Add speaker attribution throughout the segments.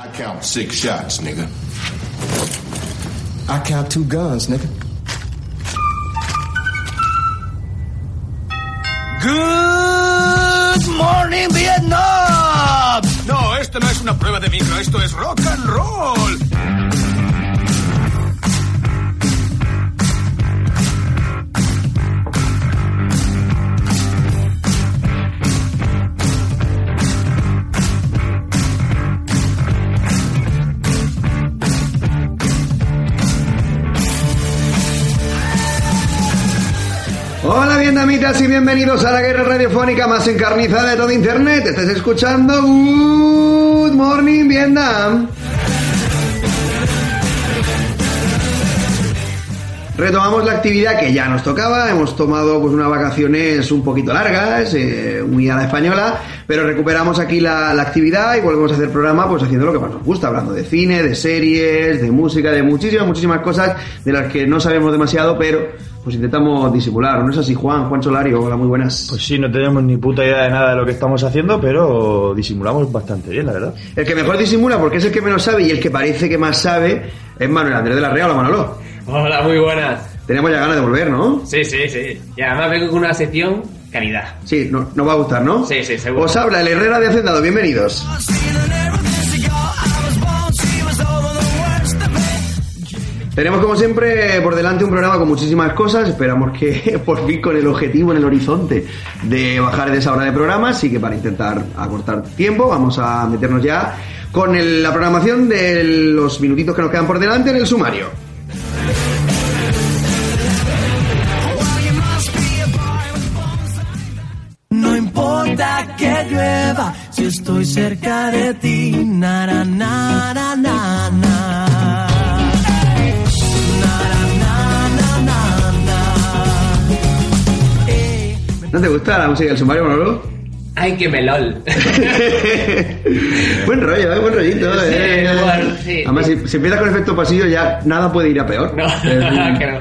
Speaker 1: I count six shots, nigga.
Speaker 2: I count two guns, nigga.
Speaker 3: Good morning, Vietnam. No, esto no es una prueba de micro, esto es rock and roll.
Speaker 4: Hola vietnamitas y bienvenidos a la guerra radiofónica más encarnizada de todo internet. Estás escuchando Good Morning Vietnam. Retomamos la actividad que ya nos tocaba, hemos tomado pues unas vacaciones un poquito largas, eh, muy a la española, pero recuperamos aquí la, la actividad y volvemos a hacer programa pues haciendo lo que más nos gusta, hablando de cine, de series, de música, de muchísimas, muchísimas cosas de las que no sabemos demasiado, pero pues intentamos disimular, ¿no es así Juan? Juan Solario, hola, muy buenas.
Speaker 5: Pues sí, no tenemos ni puta idea de nada de lo que estamos haciendo, pero disimulamos bastante bien, la verdad.
Speaker 4: El que mejor disimula porque es el que menos sabe y el que parece que más sabe es Manuel Andrés de la Real, hola Manolo.
Speaker 6: Hola, muy buenas.
Speaker 4: Tenemos ya ganas de volver, ¿no?
Speaker 6: Sí, sí, sí. Y además vengo con una sección calidad.
Speaker 4: Sí, no- nos va a gustar, ¿no?
Speaker 6: Sí, sí, seguro.
Speaker 4: Os habla el Herrera de Hacendado, bienvenidos. Tenemos como siempre por delante un programa con muchísimas cosas, esperamos que por fin con el objetivo en el horizonte de bajar de esa hora de programa, así que para intentar acortar tiempo vamos a meternos ya con la programación de los minutitos que nos quedan por delante en el sumario.
Speaker 7: No importa que llueva, si estoy cerca de ti, na na na
Speaker 4: ¿No te gusta la música del sumario, Manolo?
Speaker 6: Ay, qué melol.
Speaker 4: buen rollo, ¿eh? buen rollito.
Speaker 6: Sí,
Speaker 4: eh.
Speaker 6: bueno, sí.
Speaker 4: Además, si, si empiezas con efecto pasillo ya nada puede ir a peor.
Speaker 6: No, que no.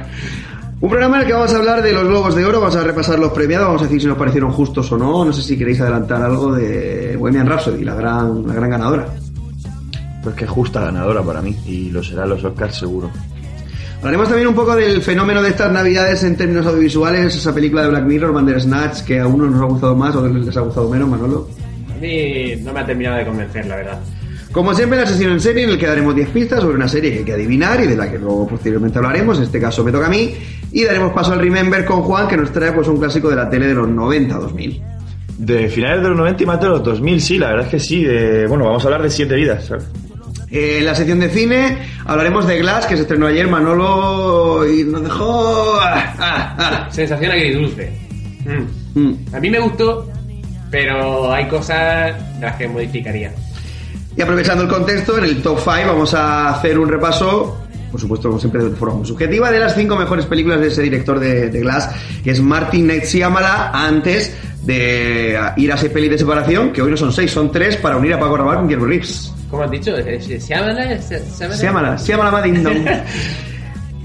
Speaker 4: Un programa en el que vamos a hablar de los Globos de Oro, vamos a repasar los premiados, vamos a decir si nos parecieron justos o no. No sé si queréis adelantar algo de Bohemian Rhapsody, la gran, la gran ganadora.
Speaker 5: Pues que justa ganadora para mí, y lo será los Oscars seguro.
Speaker 4: Hablaremos también un poco del fenómeno de estas navidades en términos audiovisuales, esa película de Black Mirror, Bandersnatch, que a unos nos ha gustado más, a otros les ha gustado menos, Manolo.
Speaker 6: A mí no me ha terminado de convencer, la verdad.
Speaker 4: Como siempre, la sesión en serie en la que daremos 10 pistas sobre una serie que hay que adivinar y de la que luego posteriormente hablaremos. En este caso me toca a mí. Y daremos paso al Remember con Juan, que nos trae pues un clásico de la tele de los 90-2000.
Speaker 5: De finales de los 90 y más de los 2000, sí, la verdad es que sí. de- bueno, vamos a hablar de siete vidas, ¿sabes?
Speaker 4: Eh, en la sección de cine hablaremos de Glass, que se estrenó ayer, Manolo, y nos dejó... ah, ah, ah.
Speaker 6: Sensación agridulce. Mm.
Speaker 4: Mm.
Speaker 6: A mí me gustó, pero hay cosas de las que modificaría.
Speaker 4: Y aprovechando el contexto, en el top 5 vamos a hacer un repaso, por supuesto, como siempre, de forma subjetiva, de las cinco mejores películas de ese director de, de Glass, que es Martin Night Shyamala, antes de ir a ese peli de separación, que hoy no son seis, son tres, para unir a Paco Rabanne con Keanu Reeves.
Speaker 6: ¿Cómo has dicho? ¿Se se llama? ¿Se llama?
Speaker 4: Shyamala, Shyamala Madin Dong.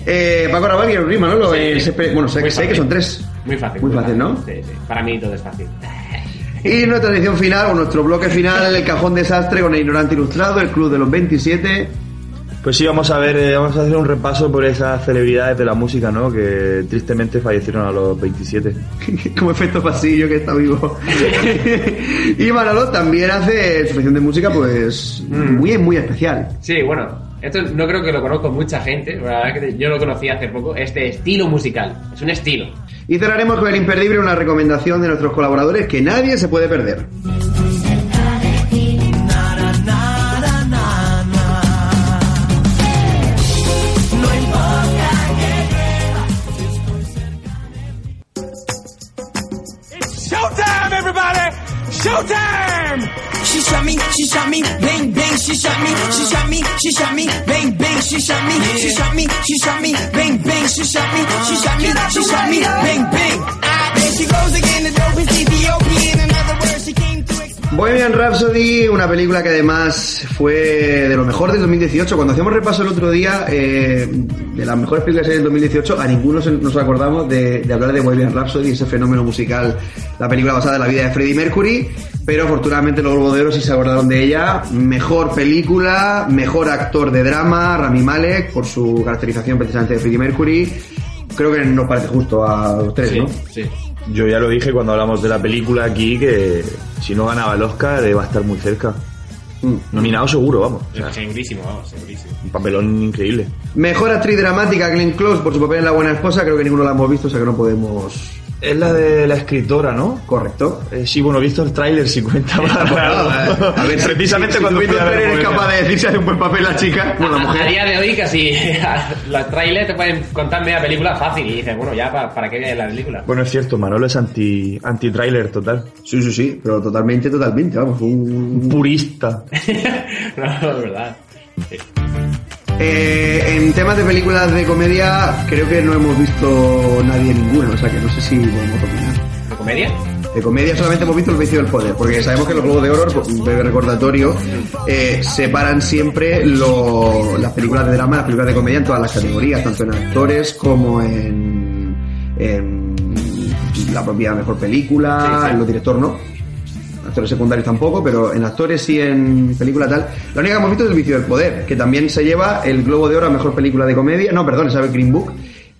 Speaker 4: Eh, Paco Rabanne y Reeves, Manolo,
Speaker 6: Sí.
Speaker 4: ese pe- bueno, sé, sé que son tres.
Speaker 6: Muy fácil.
Speaker 4: Muy fácil, ¿no?
Speaker 6: Sí, sí. Para mí todo es fácil.
Speaker 4: Y nuestra edición final, o nuestro bloque final, el cajón desastre con el ignorante ilustrado, el club de los 27.
Speaker 5: Pues sí, vamos a ver, eh, vamos a hacer un repaso por esas celebridades de la música, ¿no? Que tristemente fallecieron a los 27.
Speaker 4: como efecto pasillo que está vivo. y Manolo también hace su sección de música, pues
Speaker 6: Mm.
Speaker 4: muy, muy especial.
Speaker 6: Sí, bueno, esto no creo que lo conozco mucha gente, la verdad que yo lo conocí hace poco, este estilo musical, es un estilo.
Speaker 4: Y cerraremos con el imperdible, una recomendación de nuestros colaboradores que nadie se puede perder.
Speaker 3: Showtime!
Speaker 7: She shot me, she shot me, bang bang, she shot me, she shot me, she shot me, bang bang, she shot me, she shot me, she shot me, bang bang, she shot me, she shot me, she shot me, bang bang. Ah, there she goes again, the dope is Ethiopian. In other words, she came explain.
Speaker 4: Bohemian Rhapsody, una película que además fue de lo mejor del 2018. Cuando hacíamos repaso el otro día eh, de las mejores películas del 2018, a ninguno nos acordamos de, de hablar de Bohemian Rhapsody, ese fenómeno musical, la película basada en la vida de Freddie Mercury. Pero afortunadamente los de Oro sí se acordaron de ella. Mejor película, mejor actor de drama, Rami Malek, por su caracterización precisamente de Freddie Mercury. Creo que nos parece justo a los tres,
Speaker 6: Sí,
Speaker 4: ¿no?
Speaker 6: sí.
Speaker 5: Yo ya lo dije cuando hablamos de la película aquí que si no ganaba el Oscar eh, va a estar muy cerca.
Speaker 4: Mm.
Speaker 5: Nominado seguro, vamos. O sea,
Speaker 6: Segurísimo, vamos, segurísimo.
Speaker 5: un papelón increíble.
Speaker 4: Mejor actriz dramática, Glenn Close, por su papel en La Buena Esposa. Creo que ninguno la hemos visto, o sea que no podemos...
Speaker 5: Es la de la escritora, ¿no?
Speaker 4: Correcto.
Speaker 5: Eh, sí, bueno, he visto el tráiler si cuenta para algo.
Speaker 4: A ver,
Speaker 5: precisamente
Speaker 4: si,
Speaker 5: cuando
Speaker 4: si tú,
Speaker 5: a
Speaker 4: eres capaz de decir si hace un buen papel la chica, bueno, la
Speaker 6: A
Speaker 4: mujer.
Speaker 6: día de hoy casi los trailers te pueden contar media película fácil y dices, bueno, ya para, para qué veas la película.
Speaker 5: Bueno, es cierto, Manolo es anti, anti-trailer total.
Speaker 4: Sí, sí, sí, pero totalmente, totalmente, vamos. Un...
Speaker 5: Purista.
Speaker 6: no, es verdad. Sí.
Speaker 4: Eh, en temas de películas de comedia, creo que no hemos visto nadie ninguna, o sea que no sé si podemos opinar.
Speaker 6: ¿De comedia?
Speaker 4: De comedia solamente hemos visto el vicio del poder, porque sabemos que los Globos de Oro, breve recordatorio, eh, separan siempre lo- las películas de drama las películas de comedia en todas las categorías, tanto en actores como en, en la propia mejor película,
Speaker 6: Sí, sí.
Speaker 4: en los directores no. Actores secundarios tampoco, pero en actores y en película tal. La única que hemos visto es El vicio del poder, que también se lleva el Globo de Oro a mejor película de comedia. No, perdón, es Green Book.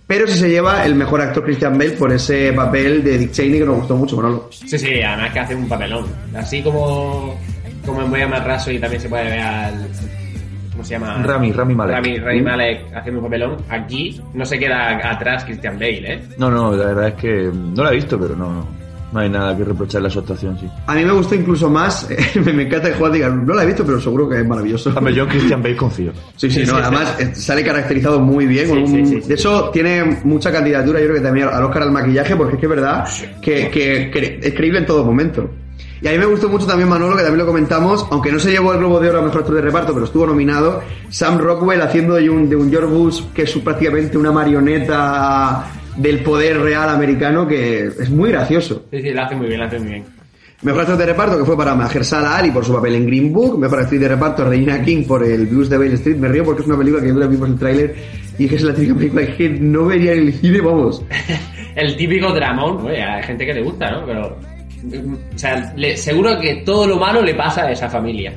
Speaker 4: Pero sí se lleva el mejor actor Christian Bale por ese papel de Dick Cheney que nos gustó mucho, Manolo.
Speaker 6: Sí, sí, además que hace un papelón. Así como, como en Voy a más raso y también se puede ver al. ¿Cómo se llama?
Speaker 5: Rami, Rami Malek.
Speaker 6: Rami, Rami Malek haciendo un papelón. Aquí no se queda atrás Christian Bale, ¿eh?
Speaker 5: No, no, la verdad es que no la he visto, pero no, no. No hay nada que reprocharle a su actuación, sí.
Speaker 4: A mí me gustó incluso más, me, me encanta que Juan diga, no la he visto, pero seguro que es maravilloso.
Speaker 5: Hombre, yo en Christian Bale confío.
Speaker 4: Sí, sí,
Speaker 6: Sí,
Speaker 4: no,
Speaker 6: sí,
Speaker 4: además eh, sale caracterizado muy bien. un-
Speaker 6: sí, sí, sí.
Speaker 4: De hecho, tiene mucha candidatura, yo creo que también al Oscar al maquillaje, porque es que es verdad que, que- que es creíble en todo momento. Y a mí me gustó mucho también Manolo, que también lo comentamos, aunque no se llevó el Globo de Oro a Mejor Actor de Reparto, pero estuvo nominado, Sam Rockwell haciendo de un, de un George Bush, que es prácticamente una marioneta del poder real americano, que es muy gracioso.
Speaker 6: Sí, sí, lo hace muy bien, lo hace muy bien.
Speaker 4: Mejor actor de reparto que fue para Mahershala Ali por su papel en Green Book. Mejor actriz de reparto Regina King por el Blues de Bale Street. Me río porque es una película que yo vimos el tráiler y es que es la típica película que no vería en el cine, vamos.
Speaker 6: El típico dramón, oye, hay gente que le gusta, ¿no? Pero. O sea, le- seguro que todo lo malo le pasa a esa familia.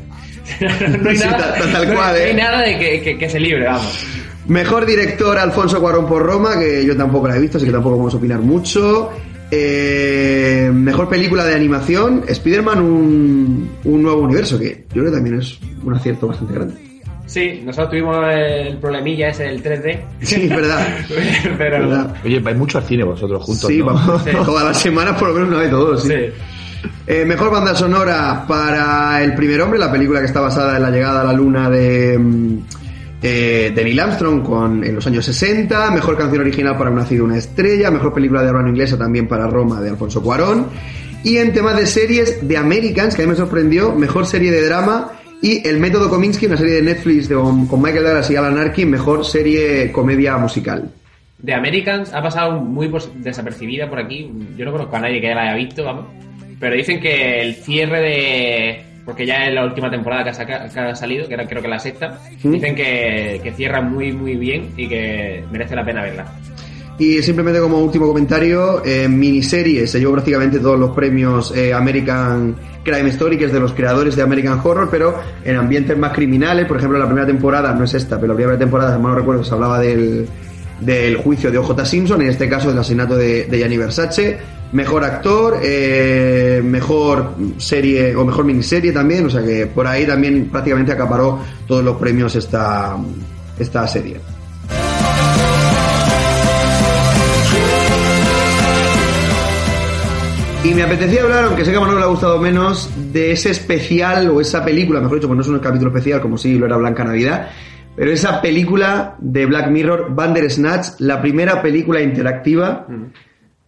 Speaker 6: no hay
Speaker 4: Sí,
Speaker 6: nada,
Speaker 4: tal- tal
Speaker 6: no hay-
Speaker 4: cual,
Speaker 6: no hay
Speaker 4: ¿eh?
Speaker 6: nada de que, que- que se libre, vamos.
Speaker 4: Mejor director Alfonso Cuarón por Roma, que yo tampoco la he visto, así que tampoco vamos a opinar mucho. Eh, mejor película de animación, Spider-Man un, un nuevo universo, que yo creo que también es un acierto bastante grande.
Speaker 6: Sí, nosotros tuvimos el problemilla ese del 3D.
Speaker 4: Sí, es verdad.
Speaker 6: Pero.
Speaker 4: ¿Verdad?
Speaker 5: Oye, vais mucho al cine vosotros juntos,
Speaker 4: Sí,
Speaker 5: ¿no?
Speaker 4: vamos,
Speaker 6: Sí.
Speaker 4: todas las semanas por lo menos una vez todos. Sí.
Speaker 6: Sí.
Speaker 4: Eh, mejor banda sonora para El primer hombre, la película que está basada en la llegada a la luna de, mm, eh, de Armstrong con, en los años 60. Mejor canción original para Un nacido una estrella. Mejor película de habla inglesa también para Roma de Alfonso Cuarón. Y en temas de series, de Americans, que a mí me sorprendió, mejor serie de drama. Y El método Kominsky, una serie de Netflix de- con, Michael Douglas y Alan Arkin, mejor serie comedia musical.
Speaker 6: De Americans ha pasado muy desapercibida por aquí. Yo no conozco a nadie que la haya visto, vamos. Pero dicen que el cierre de. Porque ya es la última temporada que ha, saca- que ha salido, que era creo que la sexta.
Speaker 4: ¿Mm?
Speaker 6: Dicen que, que cierra muy, muy bien y que merece la pena verla.
Speaker 4: Y simplemente como último comentario, en miniserie se llevó prácticamente todos los premios eh, American Crime Story, que es de los creadores de American Horror, pero en ambientes más criminales, por ejemplo, la primera temporada, no es esta, pero la primera temporada, si mal no recuerdo, se hablaba del, del juicio de OJ Simpson, en este caso del asesinato de, de Gianni Versace, mejor actor, eh, mejor serie o mejor miniserie también, o sea que por ahí también prácticamente acaparó todos los premios esta, esta serie. Y me apetecía hablar, aunque sé que a Manuel le ha gustado menos, de ese especial o esa película, mejor dicho, pues no es un capítulo especial como si lo era Blanca Navidad, pero esa película de Black Mirror, Bandersnatch, la primera película interactiva.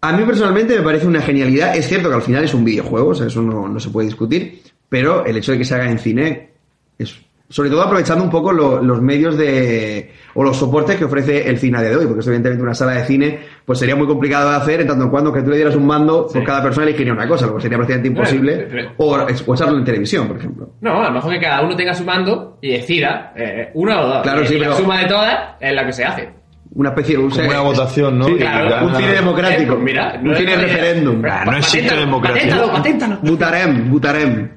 Speaker 4: A mí personalmente me parece una genialidad. Es cierto que al final es un videojuego, o sea, eso no, no se puede discutir, pero el hecho de que se haga en cine es sobre todo aprovechando un poco lo- los medios de o los soportes que ofrece el cine de hoy, porque evidentemente una sala de cine pues sería muy complicado de hacer en tanto en cuando que tú le dieras un mando, pues cada persona elegiría una cosa, lo que sería prácticamente imposible,
Speaker 6: pero-
Speaker 4: o, o echarlo en televisión, por ejemplo.
Speaker 6: No, a lo mejor que cada uno tenga su mando y decida eh, una o dos.
Speaker 4: Claro,
Speaker 6: y,
Speaker 4: sí,
Speaker 6: y la
Speaker 4: pero-
Speaker 6: suma de todas es la que se hace.
Speaker 4: Una especie de un,
Speaker 5: Como una votación, ¿no?
Speaker 4: Sí,
Speaker 6: claro,
Speaker 4: un cine democrático,
Speaker 6: Eh, mira,
Speaker 4: un
Speaker 6: no
Speaker 4: cine
Speaker 6: es-
Speaker 4: referéndum.
Speaker 5: No existe
Speaker 6: Paténtalo,
Speaker 5: democracia.
Speaker 6: Paténtalo, paténtalo.
Speaker 4: Butarem, Butarem.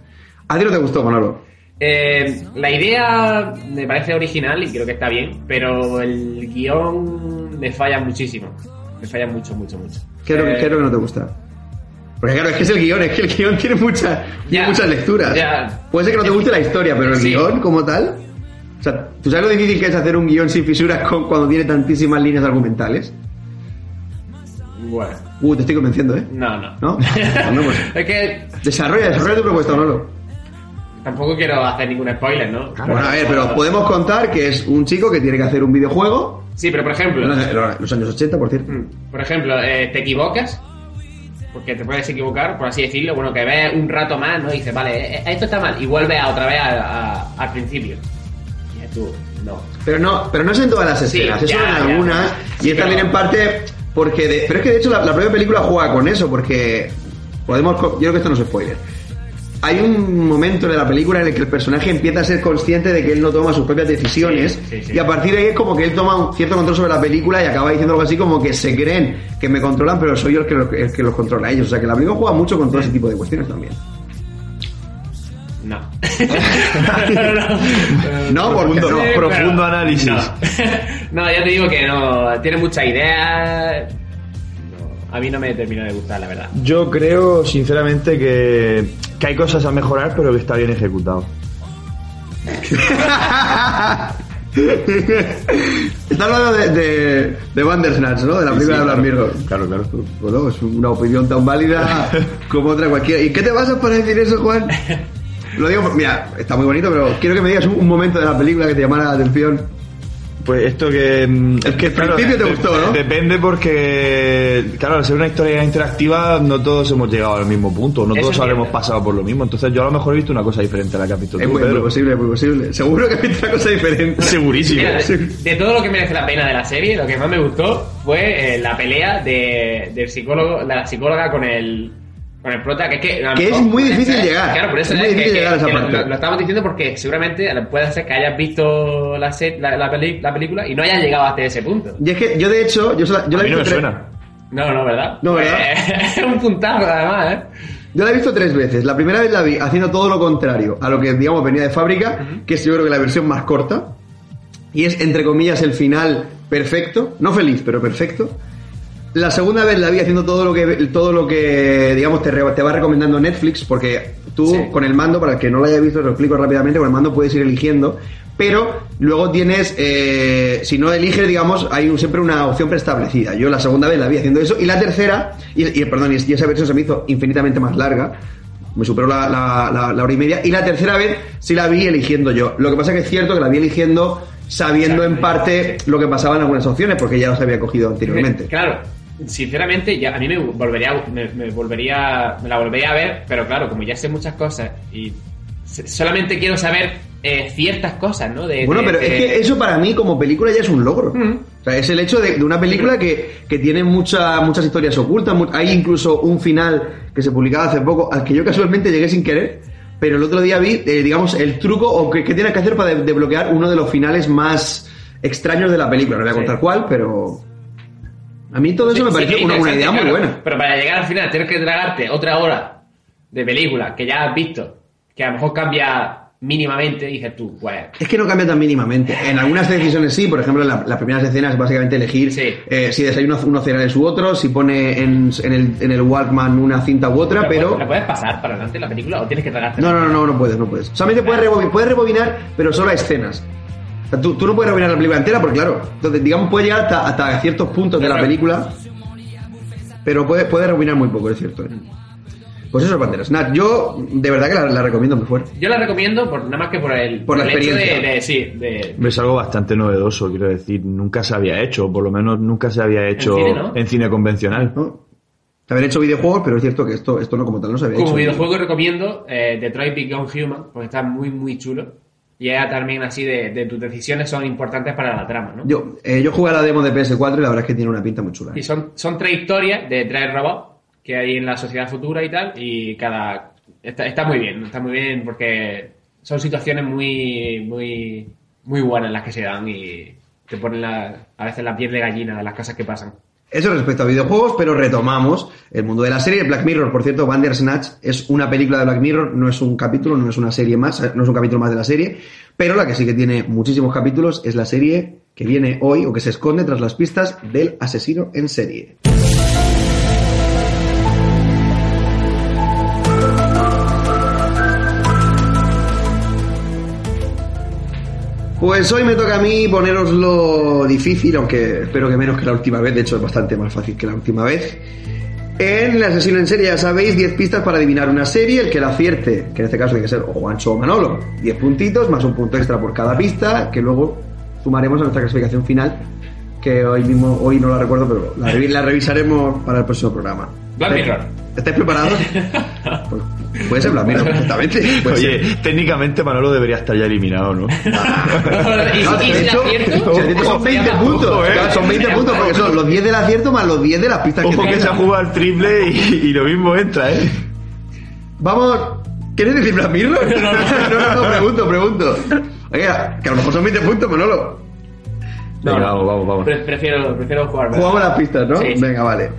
Speaker 4: ¿A ti no te gustó, Manolo?
Speaker 6: Eh, la idea me parece original y creo que está bien, pero el guion me falla muchísimo. Me falla mucho, mucho, mucho.
Speaker 4: ¿Qué es lo que-
Speaker 6: Eh,
Speaker 4: qué es lo que no te gusta? Porque claro, es que es el guion, es que el guion tiene,
Speaker 6: Ya,
Speaker 4: muchas lecturas.
Speaker 6: ya.
Speaker 4: Puede ser que no te guste la historia, pero el
Speaker 6: Sí.
Speaker 4: guion como tal... O sea, ¿tú sabes lo difícil que es hacer un guion sin fisuras con- cuando tiene tantísimas líneas argumentales?
Speaker 6: Bueno,
Speaker 4: Uh, te estoy convenciendo, ¿eh?
Speaker 6: no, no.
Speaker 4: ¿No? Bueno, pues,
Speaker 6: es que
Speaker 4: desarrolla, desarrolla tu propuesta, Manolo.
Speaker 6: tampoco quiero hacer ningún spoiler, ¿no?
Speaker 4: Bueno, a ver, pero podemos contar que es un chico que tiene que hacer un videojuego...
Speaker 6: Sí, pero por ejemplo,
Speaker 4: los- los años 80, por cierto.
Speaker 6: Mm, Por ejemplo, eh, te equivocas, porque te puedes equivocar, por así decirlo, bueno, que ves un rato más, ¿no? Y dices, vale, eh, esto está mal, y vuelves a otra vez a- a- al principio. Tú, no.
Speaker 4: Pero no, pero no es en todas las
Speaker 6: Sí,
Speaker 4: escenas, es
Speaker 6: ya,
Speaker 4: solo en algunas
Speaker 6: ya.
Speaker 4: y
Speaker 6: Sí,
Speaker 4: es también en parte porque de- pero es que de hecho la, la propia película juega con eso porque podemos yo creo que esto no es spoiler. Hay un momento de la película en el que el personaje empieza a ser consciente de que él no toma sus propias decisiones
Speaker 6: Sí, sí, sí.
Speaker 4: y a partir de ahí es como que él toma un cierto control sobre la película y acaba diciendo algo así como que se creen que me controlan pero soy yo el que, los- el que los controla a ellos. O sea que la película juega mucho con todo ese tipo de cuestiones también.
Speaker 6: No.
Speaker 4: No, porque
Speaker 5: Profundo,
Speaker 4: no.
Speaker 6: Sí,
Speaker 5: profundo
Speaker 6: pero-
Speaker 5: análisis.
Speaker 6: No. no, ya te digo que no. Tiene muchas ideas. No, a mí no me terminó de gustar, la verdad.
Speaker 5: Yo creo, sinceramente, que, que hay cosas a mejorar, pero que está bien ejecutado.
Speaker 4: Está hablando de, de, de Bandersnatch, ¿no? De la película de Black Mirror.
Speaker 5: Claro, claro.
Speaker 4: Bueno, es una opinión tan válida como otra cualquiera. ¿Y qué te basas para decir eso, Juan? Lo digo, por- mira, está muy bonito, pero quiero que me digas un, momento de la película que te llamara la atención.
Speaker 5: Pues esto que... mm, Es que,
Speaker 4: Al principio te gustó, ¿no?
Speaker 5: Depende porque, claro, al ser una historia interactiva, no todos hemos llegado al mismo punto, no
Speaker 6: Eso
Speaker 5: todos habremos pasado por lo mismo. Entonces yo a lo mejor he visto una cosa diferente a la que has visto
Speaker 4: Es
Speaker 5: tú,
Speaker 4: muy, muy
Speaker 5: Pedro.
Speaker 4: posible, muy posible. Seguro que has visto una cosa diferente.
Speaker 5: Segurísimo.
Speaker 6: Mira, de, de todo lo que merece la pena de la serie, lo que más me gustó fue eh, la pelea de, del psicólogo, de la psicóloga con el con el prota, que es que,
Speaker 4: Que muy difícil llegar.
Speaker 6: Claro, por eso
Speaker 4: Es muy
Speaker 6: que-
Speaker 4: difícil
Speaker 6: que-
Speaker 4: llegar a esa parte.
Speaker 6: Lo, lo estamos diciendo porque seguramente puede ser que hayas visto la, se- la, la peli- la película y no hayas llegado hasta ese punto.
Speaker 4: Y es que yo, de hecho, yo, sola- yo la
Speaker 5: A
Speaker 4: he
Speaker 5: mí no
Speaker 4: visto
Speaker 5: me
Speaker 4: tres-
Speaker 5: suena.
Speaker 6: No, no, ¿verdad?
Speaker 4: No, ¿verdad?
Speaker 6: Eh, Es un puntazo, además, ¿eh?
Speaker 4: Yo la he visto tres veces. La primera vez la vi haciendo todo lo contrario a lo que, digamos, venía de fábrica, que es yo creo que la versión más corta. Y es, entre comillas, el final perfecto. No feliz, pero perfecto. La segunda vez la vi haciendo todo lo que, todo lo que digamos, te, re- te va recomendando Netflix, porque tú
Speaker 6: Sí.
Speaker 4: con el mando, para el que no lo haya visto, te lo explico rápidamente, con el mando puedes ir eligiendo, pero luego tienes, eh, si no eliges, digamos, hay siempre una opción preestablecida. Yo la segunda vez la vi haciendo eso, y la tercera, y, y, perdón, y esa versión se me hizo infinitamente más larga, me superó la, la- la- la hora y media, y la tercera vez sí la vi eligiendo yo. Lo que pasa que es cierto que la vi eligiendo sabiendo en parte lo que pasaba en algunas opciones, porque ya los había cogido anteriormente.
Speaker 6: Claro, sinceramente, ya a mí me volvería, me, me volvería, me la volvería a ver, pero claro, como ya sé muchas cosas y solamente quiero saber eh, ciertas cosas, ¿no? De,
Speaker 4: Bueno,
Speaker 6: de-
Speaker 4: pero es que eso para mí como película ya es un logro.
Speaker 6: Mm.
Speaker 4: O sea, es el hecho de, una película que, que tiene mucha, muchas historias ocultas. mu- Hay incluso un final que se publicaba hace poco, al que yo casualmente llegué sin querer, pero el otro día vi, eh, digamos, el truco o que, que tienes que hacer para de- desbloquear uno de los finales más extraños de la película. No voy a
Speaker 6: Sí.
Speaker 4: contar cuál, pero... A mí todo eso
Speaker 6: Sí,
Speaker 4: me
Speaker 6: sí,
Speaker 4: pareció
Speaker 6: que
Speaker 4: una, una idea muy buena.
Speaker 6: Pero para llegar al final tienes que tragarte otra hora de película que ya has visto, que a lo mejor cambia mínimamente, dices tú, pues...
Speaker 4: Es que no cambia tan mínimamente. En algunas decisiones sí, por ejemplo, en la- las primeras escenas es básicamente elegir
Speaker 6: Sí.
Speaker 4: eh, si desayuna unos cereales u otros, si pone en, en el, en el Walkman una cinta u otra,
Speaker 6: ¿la
Speaker 4: pero...
Speaker 6: ¿La puedes pasar para adelante la película o tienes que tragarte?
Speaker 4: No, no, no, no, no puedes, no puedes. Solamente puedes, rebobi- puedes rebobinar, pero solo a escenas. Sea, tú, tú no puedes rebobinar la película entera, porque claro, entonces, digamos, puedes llegar hasta, hasta ciertos puntos de la película, pero puedes puede rebobinar muy poco, es cierto. ¿eh? Pues eso es Banderas. Nat, yo de verdad que la, la recomiendo muy fuerte.
Speaker 6: Yo la recomiendo por, nada más que por el,
Speaker 4: Por la
Speaker 6: el
Speaker 4: experiencia.
Speaker 6: de, de- sí, de,
Speaker 5: Es algo bastante novedoso, quiero decir. Nunca se había hecho, por lo menos nunca se había hecho
Speaker 6: cine, ¿no?
Speaker 5: en cine convencional.
Speaker 4: ¿no? Haber hecho videojuegos, pero es cierto que esto, esto no como tal no se había
Speaker 6: Como
Speaker 4: hecho.
Speaker 6: videojuego recomiendo eh, Detroit Become Human, porque está muy, muy chulo. Y era también así de, de tus decisiones son importantes para la trama, ¿no?
Speaker 4: Yo, eh, yo jugué a la demo de PS4 y la verdad es que tiene una pinta muy chula. ¿eh?
Speaker 6: Y son, son tres historias de tres robots que hay en la sociedad futura y tal, y cada... Está, está muy bien, está muy bien porque son situaciones muy, muy, muy buenas las que se dan y te ponen la, a veces la piel de gallina de las cosas que pasan.
Speaker 4: Eso respecto a videojuegos, pero retomamos el mundo de la serie. Black Mirror, por cierto, Bandersnatch es una película de Black Mirror, no es un capítulo, no es una serie más, no es un capítulo más de la serie, pero la que sí que tiene muchísimos capítulos es la serie que viene hoy o que se esconde tras las pistas del asesino en serie. Pues hoy me toca a mí poneroslo difícil, aunque espero que menos que la última vez, de hecho es bastante más fácil que la última vez. En el asesino en serie, ya sabéis, 10 pistas para adivinar una serie, el que la acierte, que en este caso tiene que ser o Juancho o Manolo, 10 puntitos, más un punto extra por cada pista, que luego sumaremos a nuestra clasificación final, que hoy mismo, hoy no la recuerdo, pero la, revi- la revisaremos para el próximo programa.
Speaker 6: Black Mirror.
Speaker 4: ¿Estáis preparados? Pues, puede ser Black Mirror, perfectamente. puede ser.
Speaker 5: Oye, técnicamente Manolo debería estar ya eliminado, ¿no?
Speaker 6: ¿Y si-
Speaker 4: No,
Speaker 6: y
Speaker 4: de
Speaker 6: si
Speaker 4: hecho,
Speaker 6: acierto?
Speaker 4: si acierto son 20 puntos.
Speaker 5: Ojo, eh.
Speaker 4: Claro, son 20 puntos porque son los 10 del acierto más los 10 de las pistas
Speaker 5: Ojo
Speaker 4: que
Speaker 5: que se ha jugado al triple y, y lo mismo entra, ¿eh?
Speaker 4: Vamos. ¿Quieres decir Black Mirror? No, no, no, pregunto, pregunto. Oiga, que a lo mejor son 20 puntos, Manolo.
Speaker 5: Venga, vamos, vamos, vamos.
Speaker 6: Pre- Prefiero, prefiero jugar. ¿verdad?
Speaker 4: Jugamos las pistas, ¿no?
Speaker 6: Sí.
Speaker 4: Venga, vale.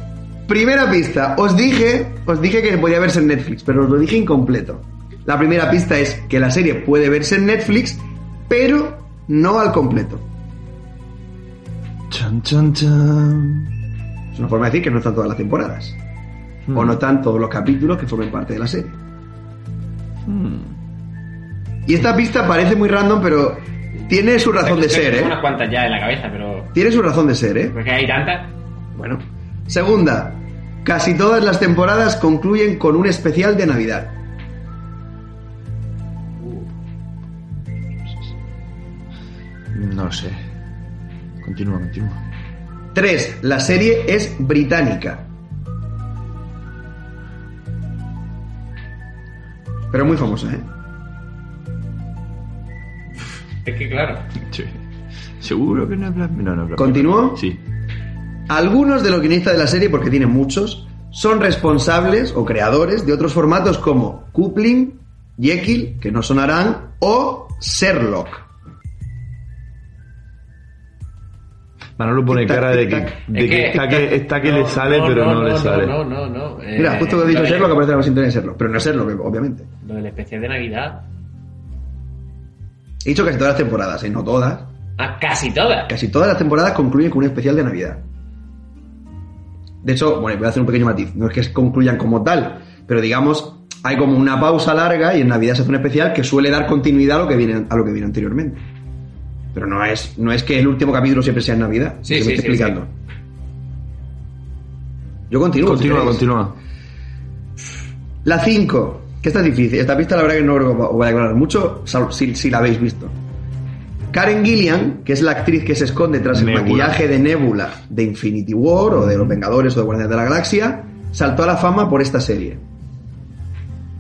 Speaker 4: Primera pista. Os dije, os dije que podía verse en Netflix, pero os lo dije incompleto. La primera pista es que la serie puede verse en Netflix, pero no al completo.
Speaker 5: Chan, chan, chan.
Speaker 4: Es una forma de decir que no están todas las temporadas.
Speaker 5: Hmm.
Speaker 4: O no están todos los capítulos que formen parte de la serie.
Speaker 5: Hmm.
Speaker 4: Y esta pista parece muy random, pero tiene su razón de ser,
Speaker 6: Tengo
Speaker 4: ¿eh?
Speaker 6: unas cuantas ya en la cabeza, pero.
Speaker 4: Tiene su razón de ser, ¿eh?
Speaker 6: Porque hay tantas.
Speaker 4: Bueno. Segunda, casi todas las temporadas concluyen con un especial de Navidad.
Speaker 5: No sé. Continúa, continúa.
Speaker 4: Tres, la serie es británica. Pero muy famosa, ¿eh?
Speaker 6: Es que claro.
Speaker 5: Sí. ¿Seguro que no es Black No, no Black
Speaker 4: ¿Continúo?
Speaker 5: Mirror. Sí.
Speaker 4: Algunos de los guionistas de la serie, porque tienen muchos, son responsables o creadores de otros formatos como Coupling, Jekyll, que no sonarán, o Sherlock.
Speaker 5: Manolo pone cara de que,
Speaker 4: tic-tac.
Speaker 5: de
Speaker 6: Es
Speaker 5: que está que, está que le sale,
Speaker 6: no,
Speaker 5: pero no, le sale.
Speaker 6: No, no, no. eh,
Speaker 4: Mira, justo que he dicho Sherlock aparece la sintonía de Sherlock, pero no es Sherlock, obviamente.
Speaker 6: Lo del especial de Navidad.
Speaker 4: He dicho casi todas las temporadas, ¿eh? No todas.
Speaker 6: Ah, casi todas.
Speaker 4: Casi todas las temporadas concluyen con un especial de Navidad. De hecho, bueno, voy a hacer un pequeño matiz. No es que concluyan como tal, pero digamos, hay como una pausa larga y en Navidad se hace un especial que suele dar continuidad a lo que viene, a lo que viene anteriormente. Pero no es, no es que el último capítulo siempre sea en Navidad.
Speaker 6: Sí, sí,
Speaker 4: me estoy explicando. Yo continúo. si
Speaker 5: Continúa,
Speaker 4: queréis.
Speaker 5: continúa.
Speaker 4: La 5, que esta es difícil. Esta pista la verdad que no creo que os voy a aclarar mucho, si, si la habéis visto. Karen Gillian, que es la actriz que se esconde tras el
Speaker 5: Nebula.
Speaker 4: maquillaje de Nebula de Infinity War o de Los Vengadores o de Guardianes de la Galaxia, saltó a la fama por esta serie.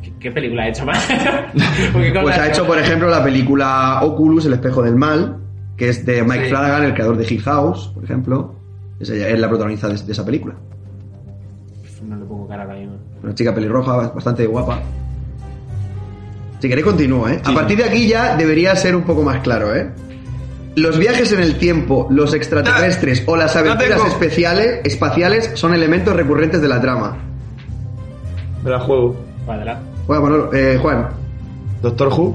Speaker 6: ¿Qué, qué película ha hecho más?
Speaker 4: Pues ha hecho, por ejemplo, la película Oculus, El espejo del mal, que es de Mike
Speaker 6: Sí.
Speaker 4: Flanagan, el creador de Hill House, por ejemplo. Es, ella, es la protagonista de, de esa película.
Speaker 6: No le pongo cara ahora mismo.
Speaker 4: Una chica pelirroja, bastante guapa. Si queréis continúo, ¿eh? A partir de aquí ya debería ser un poco más claro, ¿eh? Los viajes en el tiempo, los extraterrestres o las aventuras
Speaker 5: tengo.
Speaker 4: especiales, espaciales son elementos recurrentes de la trama.
Speaker 5: Me la juego.
Speaker 6: Cuadra.
Speaker 4: Juan, Manolo- eh, Juan,
Speaker 5: Doctor Who.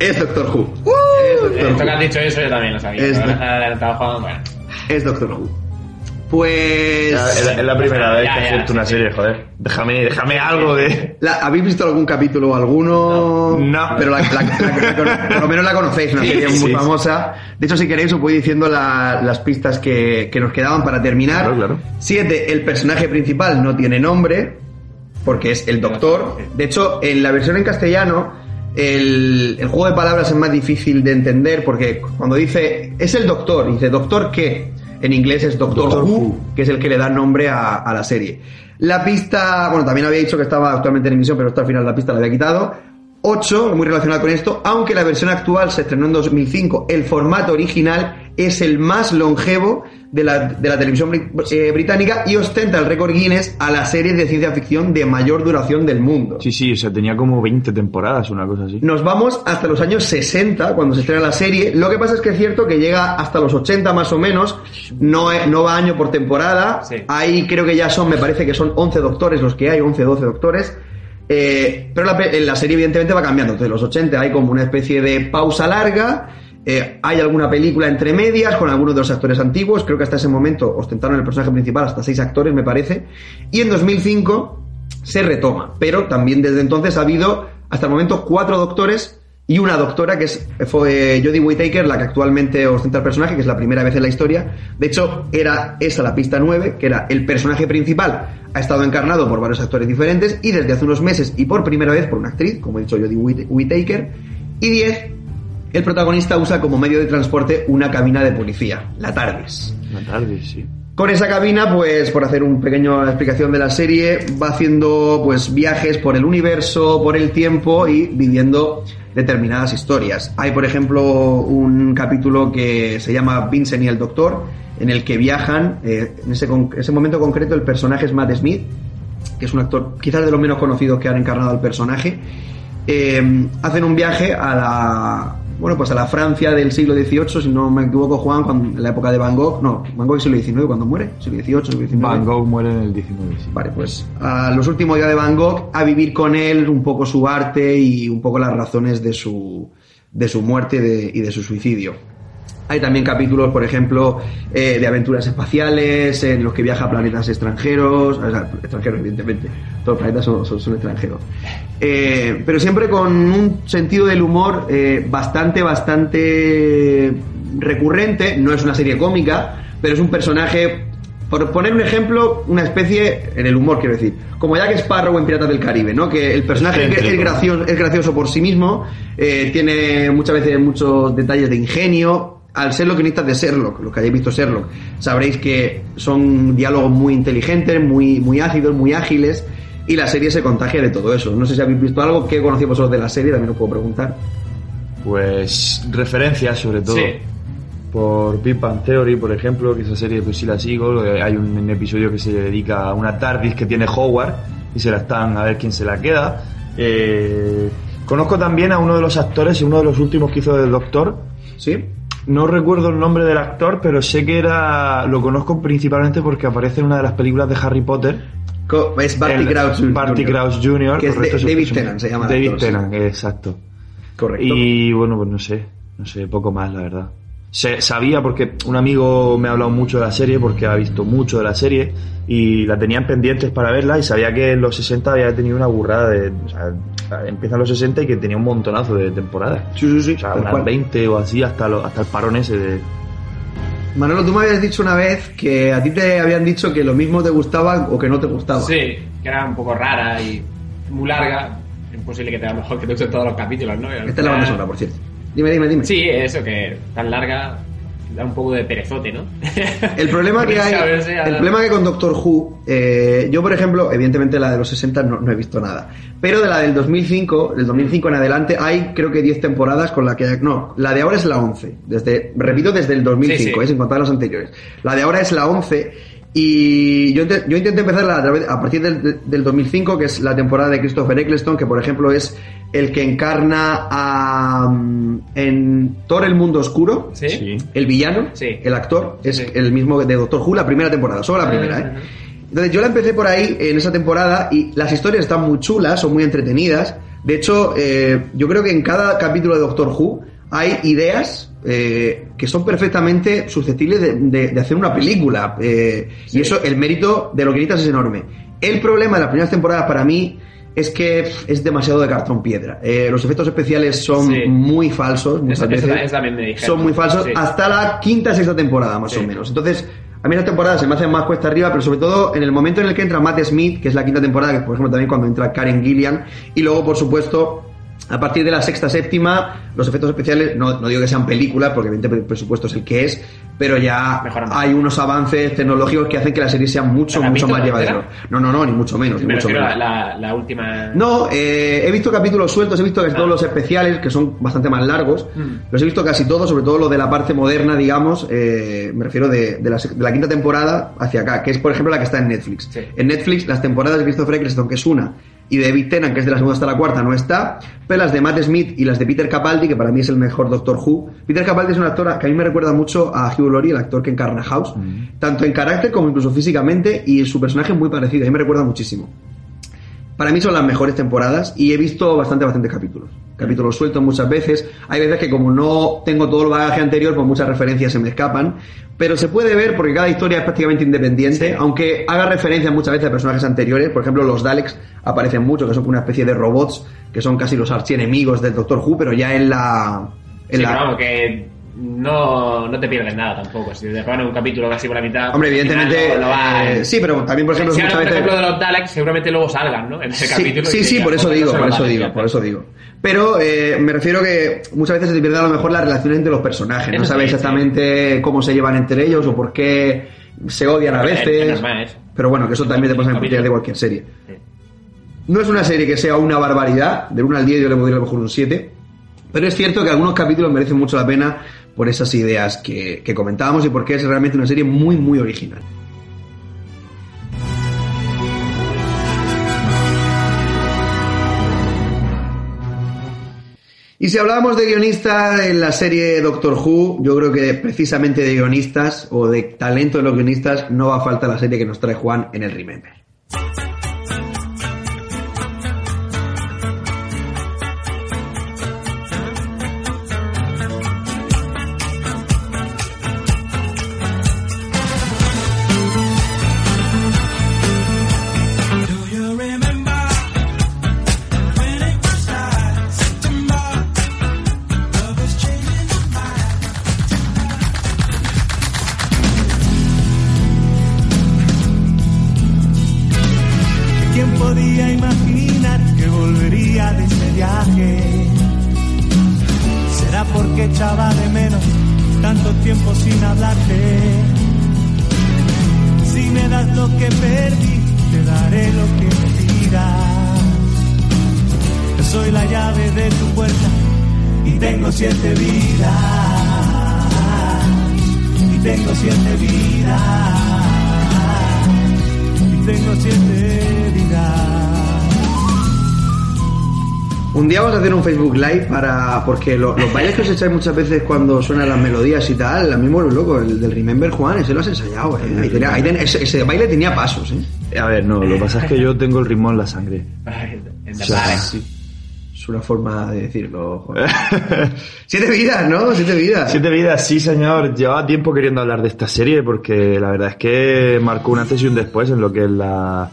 Speaker 4: es Doctor Who. es,
Speaker 6: Esto que
Speaker 4: Doctor
Speaker 6: has
Speaker 4: Who.
Speaker 6: dicho eso yo también lo sabía.
Speaker 4: Es
Speaker 6: Ahora adelantado Juan, bueno.
Speaker 4: es Doctor Who. Pues...
Speaker 5: Es la, es la primera vez
Speaker 6: Ya,
Speaker 5: que
Speaker 6: ya,
Speaker 5: acierto una
Speaker 6: sí,
Speaker 5: serie, joder. Déjame, déjame algo de.
Speaker 4: La- ¿Habéis visto algún capítulo o alguno?
Speaker 5: No. No.
Speaker 4: Pero la- la- la- la- por lo menos la conocéis, una serie
Speaker 5: sí,
Speaker 4: muy
Speaker 5: sí.
Speaker 4: famosa. De hecho, si queréis, os voy diciendo la- las pistas que, que nos quedaban para terminar.
Speaker 5: Claro, claro.
Speaker 4: Siete, el personaje principal no tiene nombre, porque es el doctor. De hecho, en la versión en castellano, el, el juego de palabras es más difícil de entender, porque cuando dice, es el doctor, dice, ¿doctor qué? En inglés es Doctor,
Speaker 5: Doctor
Speaker 4: Who,
Speaker 5: Who.
Speaker 4: que es el que le da nombre a, a la serie. La pista, bueno, también había dicho que estaba actualmente en emisión, pero esto al final la pista la había quitado. 8, muy relacionado con esto, aunque la versión actual se estrenó en 2005, el formato original es el más longevo de la, de la televisión eh, británica y ostenta el récord Guinness a la serie de ciencia ficción de mayor duración del mundo.
Speaker 5: Sí, sí, o sea, tenía como 20 temporadas, una cosa así.
Speaker 4: Nos vamos hasta los años 60, cuando se estrena la serie. Lo que pasa es que es cierto que llega hasta los 80 más o menos. No, es- no va año por temporada.
Speaker 6: Sí.
Speaker 4: Ahí creo que ya son, me parece que son 11 doctores los que hay, 11, 12 doctores. Eh, pero la, la serie evidentemente va cambiando. Entonces los 80 hay como una especie de pausa larga. Eh, hay alguna película entre medias con algunos de los actores antiguos. Creo que hasta ese momento ostentaron el personaje principal hasta seis actores, me parece. Y en 2005 se retoma. Pero también desde entonces ha habido hasta el momento cuatro doctores y una doctora que es, fue Jodie Whittaker, la que actualmente ostenta el personaje, que es la primera vez en la historia. De hecho, era esa la pista 9, que era el personaje principal, ha estado encarnado por varios actores diferentes y desde hace unos meses y por primera vez por una actriz, como he dicho Jodie Whitt- Whittaker. Y 10, el protagonista usa como medio de transporte una cabina de policía, la TARDIS.
Speaker 5: Una tarde, sí.
Speaker 4: Con esa cabina, pues por hacer un pequeño explicación de la serie, va haciendo pues viajes por el universo, por el tiempo y viviendo determinadas historias. Hay, por ejemplo, un capítulo que se llama Vincent y el Doctor, en el que viajan, eh, en ese momento concreto el personaje es Matt Smith, que es un actor quizás de los menos conocidos que han encarnado al personaje, eh, hacen un viaje a la bueno pues a la Francia del siglo XVIII, si no me equivoco Juan, cuando, en la época de Van Gogh, no, Van Gogh es siglo XIX cuando muere, siglo XVIII, siglo XIX.
Speaker 5: Van Gogh muere en el 19, sí.
Speaker 4: Vale, pues a los últimos días de Van Gogh, a vivir con él un poco su arte y un poco las razones de su, de su muerte de- y de su suicidio. Hay también capítulos, por ejemplo, eh, de aventuras espaciales, en los que viaja a planetas extranjeros, o sea, extranjeros, evidentemente, todos los planetas son, son- son extranjeros. Eh, pero siempre con un sentido del humor eh, bastante, bastante recurrente. No es una serie cómica, pero es un personaje, por poner un ejemplo, una especie, en el humor quiero decir, como Jack Sparrow en Piratas del Caribe, ¿no? Que el personaje es, gracioso, es gracioso por sí mismo, tiene muchas veces muchos detalles de ingenio. Al ser los guionistas de Sherlock, los que hayáis visto Sherlock, sabréis que son diálogos muy inteligentes, muy, muy ácidos, muy ágiles, y la serie se contagia de todo eso. No sé si habéis visto algo, ¿qué conocéis vosotros de la serie? También os puedo preguntar.
Speaker 5: Pues referencias sobre todo.
Speaker 6: Sí.
Speaker 5: Por Big Bang Theory, por ejemplo, que esa serie pues sí la sigo. Hay un episodio que se dedica a una TARDIS que tiene Howard y se la están a ver quién se la queda. Eh, conozco también a uno de los actores, uno de los últimos que hizo del Doctor.
Speaker 4: ¿Sí?
Speaker 5: No recuerdo el nombre del actor, pero sé que era. Lo conozco principalmente porque aparece en una de las películas de Harry Potter.
Speaker 4: Co- Es Barty Crouch
Speaker 5: Barty
Speaker 4: Jr.,
Speaker 5: Crouch Jr.
Speaker 4: Que es de- David. Tennant, se llama
Speaker 5: David. Tennant, exacto.
Speaker 4: Correcto.
Speaker 5: Y bueno, pues no sé, no sé, poco más, la verdad. Se, sabía porque un amigo me ha hablado mucho de la serie, porque ha visto mucho de la serie y la tenían pendientes para verla y sabía que en los 60 había tenido una burrada de... O sea, empiezan los 60 y que tenía un montonazo de temporadas.
Speaker 4: Sí, sí, sí.
Speaker 5: O sea, unas
Speaker 4: cual.
Speaker 5: 20 o así hasta, lo- hasta el parón ese de...
Speaker 4: Manolo, tú me habías dicho una vez que a ti te habían dicho que lo mismo te gustaba o que no te gustaba.
Speaker 6: Sí, que era un poco rara y muy larga. Es posible que te a lo mejor que te gusten todos los capítulos, ¿no?
Speaker 4: Esta es la banda sonora, por cierto. Dime, dime, dime.
Speaker 6: Sí, eso, que tan larga da un poco de perezote, ¿no?
Speaker 4: El problema que hay, el problema que con Doctor Who, eh, yo por ejemplo, evidentemente la de los 60 no, no he visto nada, pero de la del 2005, del 2005 en adelante, hay creo que 10 temporadas con la que, no, la de ahora es la 11, desde, repito, desde el 2005,
Speaker 6: Sí, sí.
Speaker 4: eh, sin contar las anteriores. La de ahora es la 11 y yo, yo intenté empezar a, a partir del, del 2005, que es la temporada de Christopher Eccleston, que por ejemplo es el que encarna a, mm, en Thor el Mundo Oscuro.
Speaker 6: ¿Sí?
Speaker 4: El villano,
Speaker 6: Sí.
Speaker 4: el actor, es
Speaker 6: Sí.
Speaker 4: el mismo de Doctor Who, la primera temporada, solo la primera, ¿eh? Entonces yo la empecé por ahí, en esa temporada, y las historias están muy chulas, son muy entretenidas. De hecho, eh, yo creo que en cada capítulo de Doctor Who hay ideas eh, que son perfectamente susceptibles de, de- de hacer una película. eh, Y eso, el mérito de los guionistas es enorme. El problema de las primeras temporadas para mí es que es demasiado de cartón piedra. Eh, los efectos especiales son
Speaker 6: Sí.
Speaker 4: muy falsos, muchas
Speaker 6: Eso-
Speaker 4: veces.
Speaker 6: eso también me dijeron.
Speaker 4: son muy falsos
Speaker 6: Sí.
Speaker 4: hasta la quinta, sexta temporada, más
Speaker 6: Sí.
Speaker 4: o menos. Entonces, a mí las temporadas se me hacen más cuesta arriba, pero sobre todo en el momento en el que entra Matt Smith, que es la quinta temporada, que por ejemplo también cuando entra Karen Gillian, y luego, por supuesto, A partir de la sexta, séptima, los efectos especiales, no, no digo que sean películas, porque evidentemente el presupuesto es el que es, pero ya hay unos avances tecnológicos que hacen que la serie sea mucho,
Speaker 6: ¿La has
Speaker 4: mucho más
Speaker 6: tercera?
Speaker 4: No, no, no, ni mucho menos, ni
Speaker 6: Me
Speaker 4: mucho menos.
Speaker 6: la, la última.
Speaker 4: No, eh, he visto capítulos sueltos, he visto casi todos los especiales, que son bastante más largos.
Speaker 6: Mm.
Speaker 4: Los he visto casi todos, sobre todo lo de la parte moderna, digamos, eh, me refiero de, de la, de la quinta temporada hacia acá, que es, por ejemplo, la que está en Netflix.
Speaker 6: Sí.
Speaker 4: En Netflix, las temporadas de Christopher Eccleston, que es una, y de David Tennant, que es de la segunda hasta la cuarta, no está, pero las de Matt Smith y las de Peter Capaldi, que para mí es el mejor Doctor Who. Peter Capaldi es un actor que a mí me recuerda mucho a Hugh Laurie, el actor que encarna House, tanto en carácter como incluso físicamente, y su personaje es muy parecido, a mí me recuerda muchísimo. Para mí son las mejores temporadas y he visto bastante, bastantes capítulos. Capítulos sueltos muchas veces. Hay veces que como no tengo todo el bagaje anterior, pues muchas referencias se me escapan. Pero se puede ver porque cada historia es prácticamente independiente, aunque haga referencia muchas veces a personajes anteriores. Por ejemplo, los Daleks aparecen mucho, que son una especie de robots, que son casi los archienemigos del Doctor Who, pero ya en la... En
Speaker 6: Sí,
Speaker 4: la...
Speaker 6: pero vamos, que no, no te pierdes nada tampoco. Si te ponen un capítulo casi por la mitad.
Speaker 4: Hombre,
Speaker 6: al final
Speaker 4: evidentemente...
Speaker 6: lo- lo va-
Speaker 4: eh, sí, pero también, por ejemplo,
Speaker 6: si
Speaker 4: muchas veces...
Speaker 6: ejemplo, de los Daleks, seguramente luego salgan, ¿no? En ese
Speaker 4: Sí,
Speaker 6: capítulo.
Speaker 4: sí, sí, por eso digo, por eso digo, por eso digo. Pero eh, me refiero que muchas veces se pierde a lo mejor la relación entre los personajes. No sabes exactamente cómo se llevan entre ellos o por qué se odian a veces. Pero bueno, que eso también te pasa en
Speaker 6: Capítulo.
Speaker 4: de cualquier serie. No es una serie que sea una barbaridad, del 1 al 10 yo le pondría a lo mejor un 7, pero es cierto que algunos capítulos merecen mucho la pena por esas ideas que, que comentábamos y porque es realmente una serie muy, muy original. Y si hablábamos de guionistas en la serie Doctor Who, yo creo que precisamente de guionistas o de talento de los guionistas no va a falta la serie que nos trae Juan en el Remember. Para. Porque lo- los bailes que os echáis muchas veces cuando suenan las melodías y tal, a mí me vuelve loco. El del Remember Juan, ese lo has ensayado, ¿eh? Ahí tenía- ahí ten- ese, ese baile tenía pasos, ¿eh?
Speaker 5: A ver, no, lo que pasa es que yo tengo el ritmo en la sangre.
Speaker 6: En
Speaker 5: sí.
Speaker 4: Es una forma de decirlo, Juan. Siete vidas, ¿no? Siete vidas.
Speaker 5: Siete vidas, sí señor. Llevaba tiempo queriendo hablar de esta serie porque la verdad es que marcó un antes y un después en lo que es la,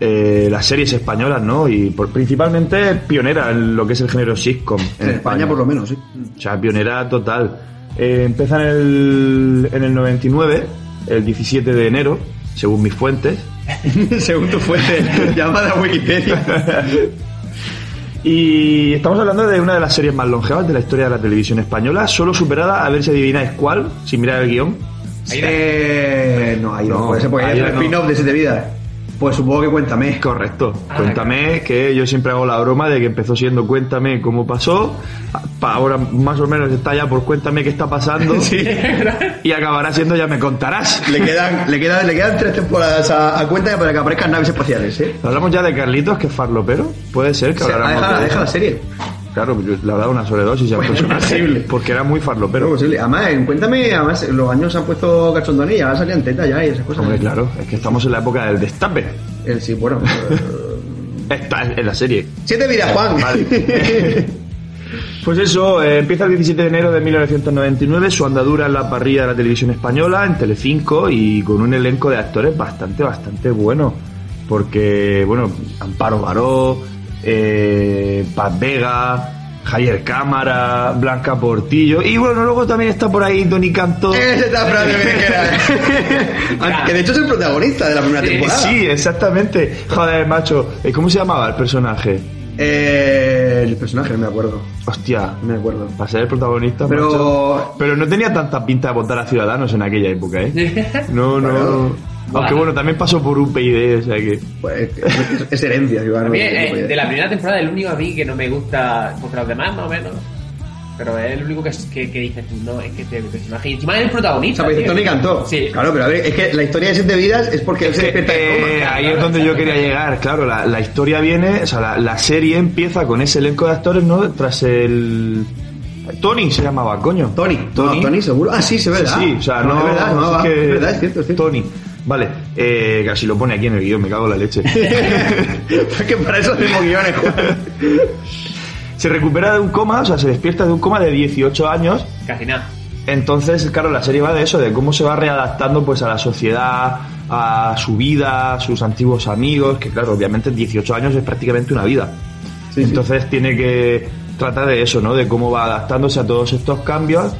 Speaker 5: eh, las series españolas, ¿no? Y por, principalmente pionera en lo que es el género sitcom.
Speaker 4: En España, por lo menos, sí.
Speaker 5: O sea, pionera total. Eh, empieza en el, en el 99, el 17 de enero, según mis fuentes.
Speaker 4: Según tu fuente, llamada a Wikipedia.
Speaker 5: Y estamos hablando de una de las series más longevas de la historia de la televisión española, solo superada, a ver si adivináis cuál, sin mirar el guion.
Speaker 4: Eh, no, ahí no,
Speaker 5: No,
Speaker 4: puede ser porque hay
Speaker 5: ahí
Speaker 4: un
Speaker 5: no.
Speaker 4: spin-off de siete vidas. Pues supongo que cuéntame.
Speaker 5: Correcto.
Speaker 6: Ah,
Speaker 5: Cuéntame, que yo siempre hago la broma de que empezó siendo Cuéntame cómo pasó, pa- ahora más o menos está ya por Cuéntame qué está pasando,
Speaker 4: Sí.
Speaker 5: y acabará siendo Ya me contarás.
Speaker 4: Le quedan, le quedan, le quedan tres temporadas a, a cuenta para que aparezcan naves espaciales, ¿eh?
Speaker 5: Hablamos ya de Carlitos, que es farlopero. Puede ser que
Speaker 4: O sea,
Speaker 5: de
Speaker 4: deja
Speaker 5: eso.
Speaker 4: la serie.
Speaker 5: Claro, yo le dado una sobredosis
Speaker 4: Bueno,
Speaker 5: personaje,
Speaker 4: imposible.
Speaker 5: porque era muy
Speaker 4: Pero
Speaker 5: farlopero.
Speaker 4: posible. Además, Cuéntame, además, los años se han puesto cachondonía, ya salían tetas ya y esas cosas.
Speaker 5: Hombre, claro, es que estamos en la época del destape.
Speaker 4: El, sí, bueno. eh,
Speaker 5: Está en la serie.
Speaker 4: Siete vidas, Juan.
Speaker 5: Vale. Pues eso, eh, empieza el 17 de enero de 1999, su andadura en la parrilla de la televisión española, en Telecinco, y con un elenco de actores bastante, bastante bueno. Porque, bueno, Amparo Baró, eh, Paz Vega, Javier Cámara, Blanca Portillo, y bueno, luego también está por ahí Tony.
Speaker 4: Ese está Berenjena. que de hecho es el protagonista de la primera
Speaker 5: Eh,
Speaker 4: temporada.
Speaker 5: sí, exactamente. Joder, macho, eh, ¿cómo se llamaba el personaje?
Speaker 4: Eh, el personaje, no me acuerdo.
Speaker 5: Hostia,
Speaker 4: No me acuerdo.
Speaker 5: para ser el protagonista.
Speaker 4: Pero-
Speaker 5: macho. Pero no tenía tanta pinta de votar a Ciudadanos en aquella época, ¿eh? No, no. Aunque bueno, también pasó por un PID, o sea que.
Speaker 4: Pues, es, es herencia,
Speaker 6: mí, eh, de la primera temporada, el único a mí que no me gusta, porque los demás más o menos. Pero es el único que, que, que dices tú, no, es que este personaje. Y encima es el
Speaker 4: O
Speaker 6: protagonista.
Speaker 4: sea, pues. Tony cantó.
Speaker 6: Sí.
Speaker 4: Claro, pero a ver, es que la historia de Siete Vidas es porque él se despierta de
Speaker 5: Eh, ahí es donde yo quería llegar, claro, la, la historia viene, o sea, la, la serie empieza con ese elenco de actores, ¿no? Tras el... Tony se llamaba, coño.
Speaker 4: Tony,
Speaker 5: Tony.
Speaker 4: No, Tony, seguro. Ah, sí, se ve, ¿verdad?
Speaker 5: Sí, o sea, no,
Speaker 4: es verdad, no,
Speaker 5: es, que-
Speaker 4: es verdad, es cierto, es cierto.
Speaker 5: Tony. Vale, eh, casi lo pone aquí en el guion, me cago en la leche.
Speaker 4: Porque para eso hacemos guiones, Juan.
Speaker 5: se recupera de un coma, o sea, se despierta de un coma de 18 años
Speaker 6: Casi nada.
Speaker 5: Entonces, claro, la serie va de eso, de cómo se va readaptando pues a la sociedad, a su vida, a sus antiguos amigos, que claro, obviamente 18 años es prácticamente una vida.
Speaker 4: Sí, sí.
Speaker 5: Entonces tiene que tratar de eso, ¿no? De cómo va adaptándose a todos estos cambios.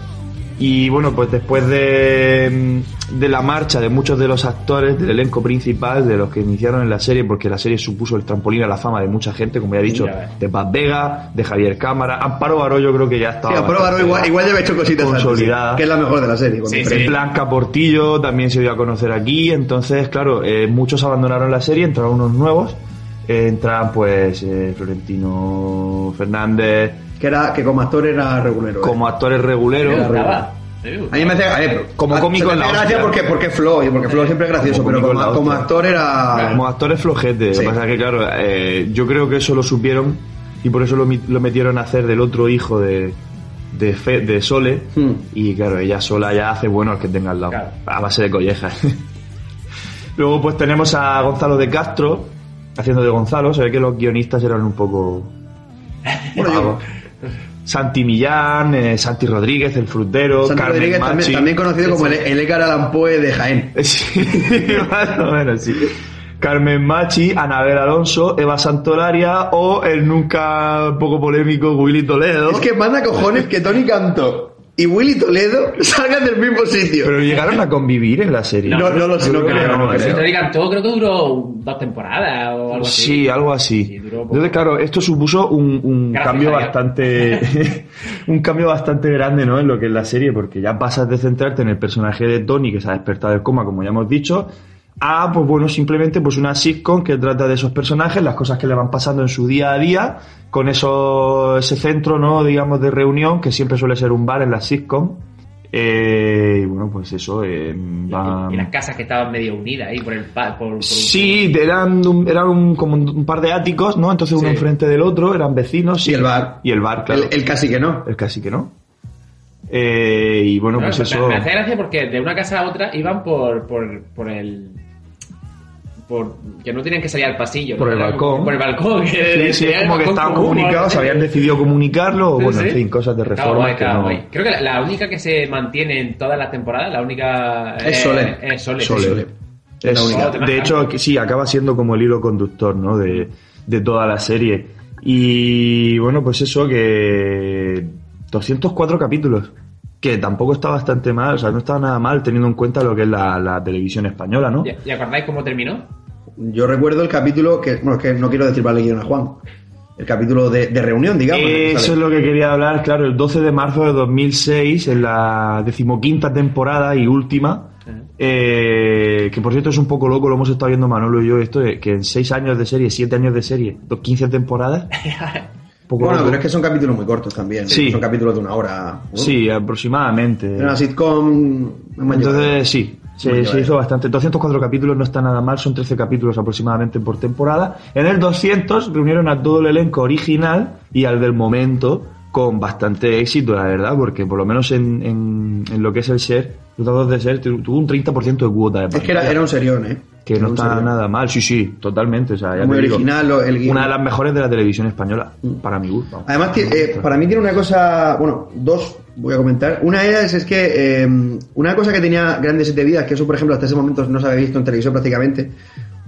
Speaker 5: Y bueno, pues después de, de la marcha de muchos de los actores del elenco principal, de los que iniciaron en la serie, porque la serie supuso el trampolín a la fama de mucha gente, como ya he dicho, de Paz Vega, de Javier Cámara, Amparo Baró yo creo que ya estaba...
Speaker 4: Sí, a Prueba
Speaker 5: bastante-
Speaker 4: igual, igual ya he hecho cositas antes,
Speaker 5: Consolidada.
Speaker 4: sí, que es la mejor de la serie.
Speaker 6: Sí, sí.
Speaker 5: Blanca Portillo también se dio a conocer aquí, entonces, claro, eh, muchos abandonaron la serie, entraron unos nuevos, eh, entran pues eh, Florentino Fernández
Speaker 4: Que, era, que como actor era regulero. ¿eh?
Speaker 5: como actores
Speaker 6: Me
Speaker 5: reguleros.
Speaker 6: gustaba. A mí me
Speaker 4: A mí me hace. A ver,
Speaker 5: Como
Speaker 4: a-
Speaker 5: cómico en la
Speaker 4: gracia
Speaker 5: hostia.
Speaker 4: porque, porque es Flo, y porque Flo siempre es gracioso,
Speaker 5: Como
Speaker 4: pero como, como actor era.
Speaker 5: Como actores flojetes,
Speaker 4: Sí.
Speaker 5: lo que pasa es que, claro, eh, yo creo que eso lo supieron y por eso lo, metieron a hacer del otro hijo de, de, Fe- de Sole.
Speaker 4: Hmm.
Speaker 5: Y claro, ella sola ya hace bueno al que tenga al lado,
Speaker 6: Claro.
Speaker 5: a base de collejas. Luego, pues tenemos a Gonzalo de Castro haciendo de Gonzalo. Se ve que los guionistas eran un poco.
Speaker 4: Bueno, yo-.
Speaker 5: Santi Millán, eh, Santi Rodríguez, el frutero,
Speaker 4: Santi
Speaker 5: Carmen
Speaker 4: Rodríguez, también,
Speaker 5: Machi.
Speaker 4: también conocido como el, el Edgar Allan Poe de Jaén.
Speaker 5: Sí, más o menos, sí. Carmen Machi, Anabel Alonso, Eva Santolaria o el nunca poco polémico Willy Toledo.
Speaker 4: Es que manda cojones que Tony Cantó y Willy Toledo salgan del mismo sitio.
Speaker 5: Pero llegaron a convivir en la serie.
Speaker 4: No, no lo sé, no
Speaker 5: Yo
Speaker 4: creo,
Speaker 5: que
Speaker 4: no
Speaker 5: ¿eh?
Speaker 4: creo.
Speaker 6: Tony cantó, creo que duró dos temporadas o algo así.
Speaker 5: Sí, algo así.
Speaker 6: Sí, duró poco.
Speaker 5: Entonces, claro, esto supuso un, un cambio bastante un cambio bastante grande, ¿no? En lo que es la serie, porque ya pasas de centrarte en el personaje de Tony, que se ha despertado del coma, como ya hemos dicho, a, pues bueno, simplemente pues una sitcom que trata de esos personajes, las cosas que le van pasando en su día a día, con eso, ese centro, ¿no? Digamos, de reunión, que siempre suele ser un bar en la sitcom. Eh, y bueno, pues eso, eh, va-
Speaker 6: Y, y las casas que estaban medio unidas ahí por el pa- por, por un-
Speaker 5: Sí, eran, un, eran un- como un par de áticos, ¿no? Entonces uno
Speaker 6: Sí.
Speaker 5: enfrente del otro, eran vecinos.
Speaker 4: Y el bar.
Speaker 5: Y el bar, claro.
Speaker 4: El, el casi que no.
Speaker 5: El casi que no. Eh, y bueno,
Speaker 6: Claro,
Speaker 5: pues eso.
Speaker 6: Me hace gracia porque de una casa a otra iban por, por, por el. Por, que no tenían que salir al pasillo.
Speaker 5: Por el balcón.
Speaker 6: Por el balcón.
Speaker 5: Sí,
Speaker 6: que
Speaker 5: sí, es como que estaban comunicados, habían decidido comunicarlo, o
Speaker 6: Sí,
Speaker 5: bueno, en
Speaker 6: sí.
Speaker 5: fin, cosas de reforma
Speaker 6: guay,
Speaker 5: que
Speaker 6: estaba
Speaker 5: no.
Speaker 6: guay. Creo que la, la única que se mantiene en todas las temporadas, la única.
Speaker 4: Es
Speaker 6: eh,
Speaker 4: Sole.
Speaker 6: Es Sole.
Speaker 5: Sole. Es-
Speaker 4: la única.
Speaker 6: Te
Speaker 5: de hecho, que sí, acaba siendo como el hilo conductor, ¿no? De, de toda la serie. Y bueno, pues eso, que 204 capítulos. Que tampoco está bastante mal, o sea, no está nada mal teniendo en cuenta lo que es la, la televisión española, ¿no?
Speaker 6: ¿Y, acordáis cómo terminó?
Speaker 4: Yo recuerdo el capítulo que. Bueno, es que no quiero decir vale guion a Juan. El capítulo de, de reunión, digamos.
Speaker 5: Eso es lo que quería hablar, claro, el 12 de marzo de 2006, en la decimoquinta temporada y última, eh, que por cierto es un poco loco, lo hemos estado viendo Manolo y yo, esto de que en 6 años de serie, 7 años de serie, dos- 15 temporadas, poco
Speaker 4: Bueno, pero es que son capítulos muy cortos también.
Speaker 5: Sí.
Speaker 4: Son capítulos de una hora.
Speaker 5: Sí, aproximadamente.
Speaker 4: Era una sitcom. no.
Speaker 5: Entonces, sí, se, hizo bastante. 204 capítulos no está nada mal, son 13 capítulos aproximadamente por temporada. En el 200 reunieron a todo el elenco original y al del momento con bastante éxito, la verdad, porque por lo menos en, en, en lo que es el share, los datos de tu- tuvo un 30% de cuota de
Speaker 4: Es que era,
Speaker 5: pantalla,
Speaker 4: era un serión, ¿eh?
Speaker 5: Que no está nada mal, sí, sí, totalmente. O sea, ya
Speaker 4: Muy
Speaker 5: digo,
Speaker 4: original, el guion.
Speaker 5: una de las mejores de la televisión española, para mi gusto.
Speaker 4: Además, eh, para mí tiene una cosa, bueno, dos voy a comentar. Una de ellas es que eh, una cosa que tenía grandes siete vidas, que eso, por ejemplo, hasta ese momento no se había visto en televisión prácticamente,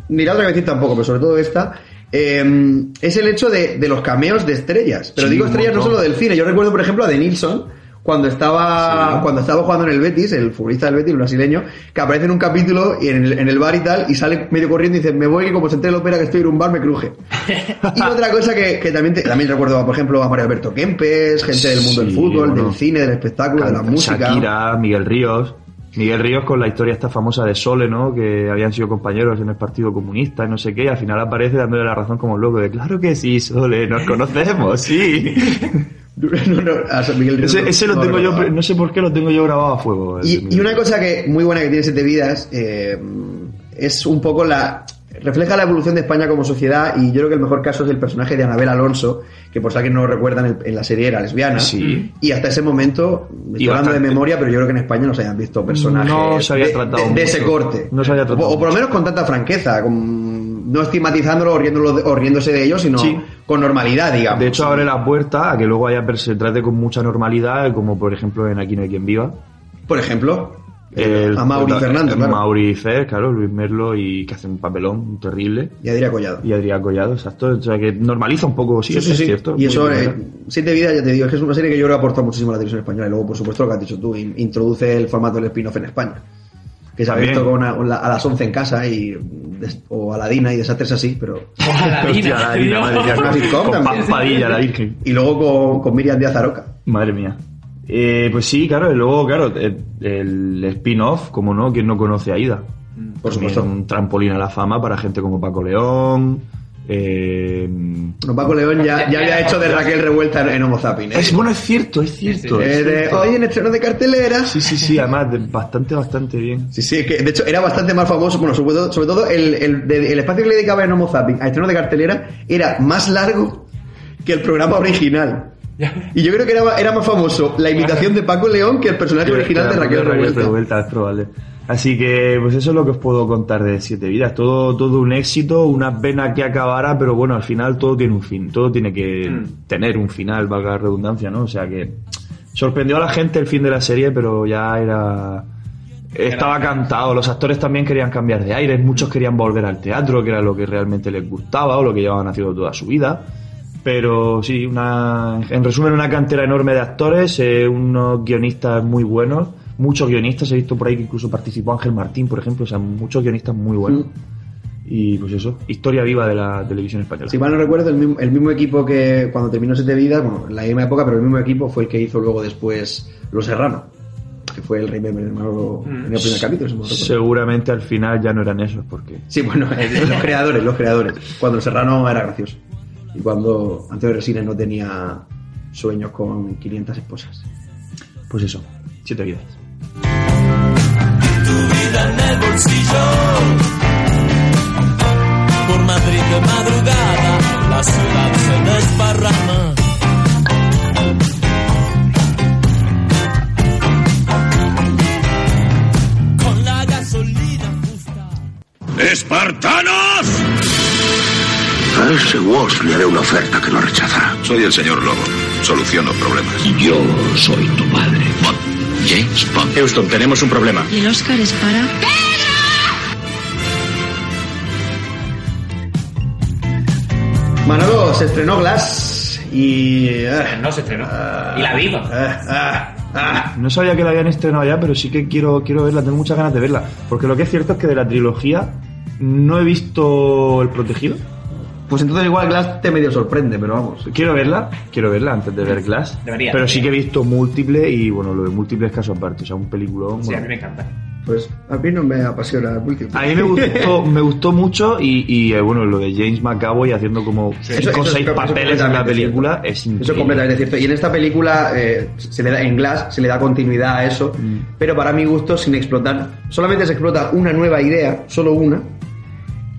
Speaker 4: ni la otra que decir tampoco, pero sobre todo esta, eh, es el hecho de, de los cameos de estrellas. Pero
Speaker 5: Sí,
Speaker 4: digo estrellas no solo del cine. Yo recuerdo, por ejemplo, a De Nilsson, cuando estaba
Speaker 5: Sí.
Speaker 4: cuando estaba jugando en el Betis, el futbolista del Betis, el brasileño, que aparece en un capítulo y en el, en el bar y tal, y sale medio corriendo y dice, me voy que como se entere la ópera que estoy en un bar me cruje. y otra cosa que, que también, te- también recuerdo, por ejemplo, a Mario Alberto Kempes, gente del mundo del fútbol,
Speaker 5: bueno.
Speaker 4: del cine, del espectáculo, de la música.
Speaker 5: Shakira, Miguel Ríos. Miguel Ríos con la historia esta famosa de Sole, ¿no? Que habían sido compañeros en el Partido Comunista y no sé qué, y al final aparece dándole la razón como loco de claro que sí, Sole, nos conocemos, sí.
Speaker 4: no, no, a San Miguel Ríos
Speaker 5: Ese,
Speaker 4: no-
Speaker 5: lo tengo yo, no sé por qué lo tengo yo grabado a fuego. de
Speaker 4: Y, una cosa que muy buena que tiene Siete Vidas eh, es un poco la refleja la evolución de España como sociedad y yo creo que el mejor caso es el personaje de Anabel Alonso que por si alguien no lo recuerda en, el- en la serie era lesbiana.
Speaker 5: Sí.
Speaker 4: y hasta ese momento estoy
Speaker 5: Y
Speaker 4: hablando de memoria pero yo creo que en España no se hayan visto personajes
Speaker 5: No se había
Speaker 4: de,
Speaker 5: tratado
Speaker 4: de- de ese corte.
Speaker 5: No se había tratado
Speaker 4: o, o por lo menos con tanta franqueza con- no estigmatizándolo o, riéndolo de- o riéndose de ellos sino
Speaker 5: Sí.
Speaker 4: con normalidad digamos.
Speaker 5: De hecho, abre la puerta a que luego haya se trate con mucha normalidad, como por ejemplo en Aquí no hay quien viva.
Speaker 4: por ejemplo
Speaker 5: El-
Speaker 4: a Mauri
Speaker 5: el-
Speaker 4: Fernando
Speaker 5: el
Speaker 4: claro,
Speaker 5: Mauri Fer, claro, Luis Merlo, y que hace un papelón terrible.
Speaker 4: y Adrián Collado
Speaker 5: Y Adrián Collado, exacto. O sea, que normaliza un poco, sí,
Speaker 4: Sí, sí,
Speaker 5: es
Speaker 4: sí.
Speaker 5: cierto.
Speaker 4: Y eso, eh. Siete Vidas, ya te digo, es que es una serie que yo creo que aporta muchísimo a la televisión española. Y luego, por supuesto, lo que has dicho tú, in- introduce el formato del spin-off en España. Que se ha visto con a, a las 11 en casa y, o a la Dina y desastres así, pero...
Speaker 5: Hostia, la Dina, madre mía, con Padilla, la Virgen.
Speaker 4: Y luego con, con Miriam Díaz Aroca.
Speaker 5: Madre mía. Eh, pues sí, claro, y luego, claro, el, el spin-off, como no, ¿quién no conoce a Ida?
Speaker 4: Por
Speaker 5: También
Speaker 4: supuesto.
Speaker 5: Un trampolín a la fama para gente como Paco León. Eh,
Speaker 4: Bueno, Paco León ya, ya había hecho de Raquel Revuelta en, Homo Zapping. ¿eh?
Speaker 5: es, bueno, es cierto, es cierto.
Speaker 4: Eh,
Speaker 5: es
Speaker 4: de,
Speaker 5: cierto.
Speaker 4: Hoy en estreno de cartelera.
Speaker 5: Sí, sí, sí, además, de- bastante, bastante bien.
Speaker 4: Sí, sí, que de hecho era bastante más famoso, bueno, sobre todo, sobre todo el, el, de- el espacio que le dedicaba en Homo Zapping a estreno de cartelera era más largo que el programa original. Y yo creo que era, era más famoso la imitación de Paco León que el personaje original de Raquel Revuelta.
Speaker 5: es probable. Así que, pues eso es lo que os puedo contar de Siete Vidas. Todo, todo un éxito, una pena que acabara, pero bueno, al final todo tiene un fin. Todo tiene que tener un final, valga la redundancia, ¿no? O sea que sorprendió a la gente el fin de la serie, pero ya era... Estaba cantado, los actores también querían cambiar de aires, muchos querían volver al teatro, que era lo que realmente les gustaba o lo que llevaban haciendo toda su vida. Pero sí, una, en resumen, una cantera enorme de actores, eh, unos guionistas muy buenos, muchos guionistas, he visto por ahí que incluso participó Ángel Martín, por ejemplo, o sea, muchos guionistas muy buenos. Y pues eso, historia viva de la televisión española.
Speaker 4: Si mal no recuerdo, el mismo, el mismo equipo que cuando terminó Siete Vidas, bueno, en la misma época, pero el mismo equipo fue el que hizo luego después Los Serrano, que fue el Remember en el primer capítulo. si recuerdo.
Speaker 5: Seguramente al final ya no eran esos, porque
Speaker 4: Sí, bueno, los creadores, los creadores. Cuando el Serrano era gracioso. Y cuando Antonio Resines no tenía sueños con 500 esposas.
Speaker 5: pues eso, siete vidas.
Speaker 7: tu vida en el bolsillo. Por Madrid de madrugada, la ciudad se desparrama. Con la gasolina justa.
Speaker 3: ¡Espartanos!
Speaker 1: A ese Walsh le haré una oferta que no rechazará.
Speaker 2: Soy el señor Lobo. Soluciono problemas.
Speaker 1: Yo soy tu padre. Bond. James Bond.
Speaker 3: Houston, tenemos un problema.
Speaker 8: Y el Oscar es para...
Speaker 4: Manolo, se estrenó Glass y... ah,
Speaker 6: No se estrenó. Y la vivo.
Speaker 4: ah, ah.
Speaker 5: No sabía que la habían estrenado ya, pero sí que quiero, quiero verla, tengo muchas ganas de verla. Porque lo que es cierto es que de la trilogía no he visto El Protegido.
Speaker 4: Pues entonces igual Glass te medio sorprende, pero vamos.
Speaker 5: Quiero verla, quiero verla antes de ver Glass.
Speaker 6: Debería,
Speaker 5: pero sí que he visto múltiple y bueno, lo de múltiple es caso aparte, o sea, un peliculón.
Speaker 6: Sí, a mí me encanta.
Speaker 4: Pues a mí no me apasiona el último.
Speaker 5: A mí me gustó, me gustó mucho y, y, eh, bueno, lo de James McAvoy haciendo como cinco o
Speaker 4: es-
Speaker 5: seis
Speaker 4: eso es
Speaker 5: papeles en la película
Speaker 4: cierto.
Speaker 5: es increíble.
Speaker 4: Eso es completamente cierto. Y en esta película, eh, se le da, en Glass, se le da continuidad a eso,
Speaker 5: Mm.
Speaker 4: pero para mi gusto sin explotar. Solamente se explota una nueva idea, solo una,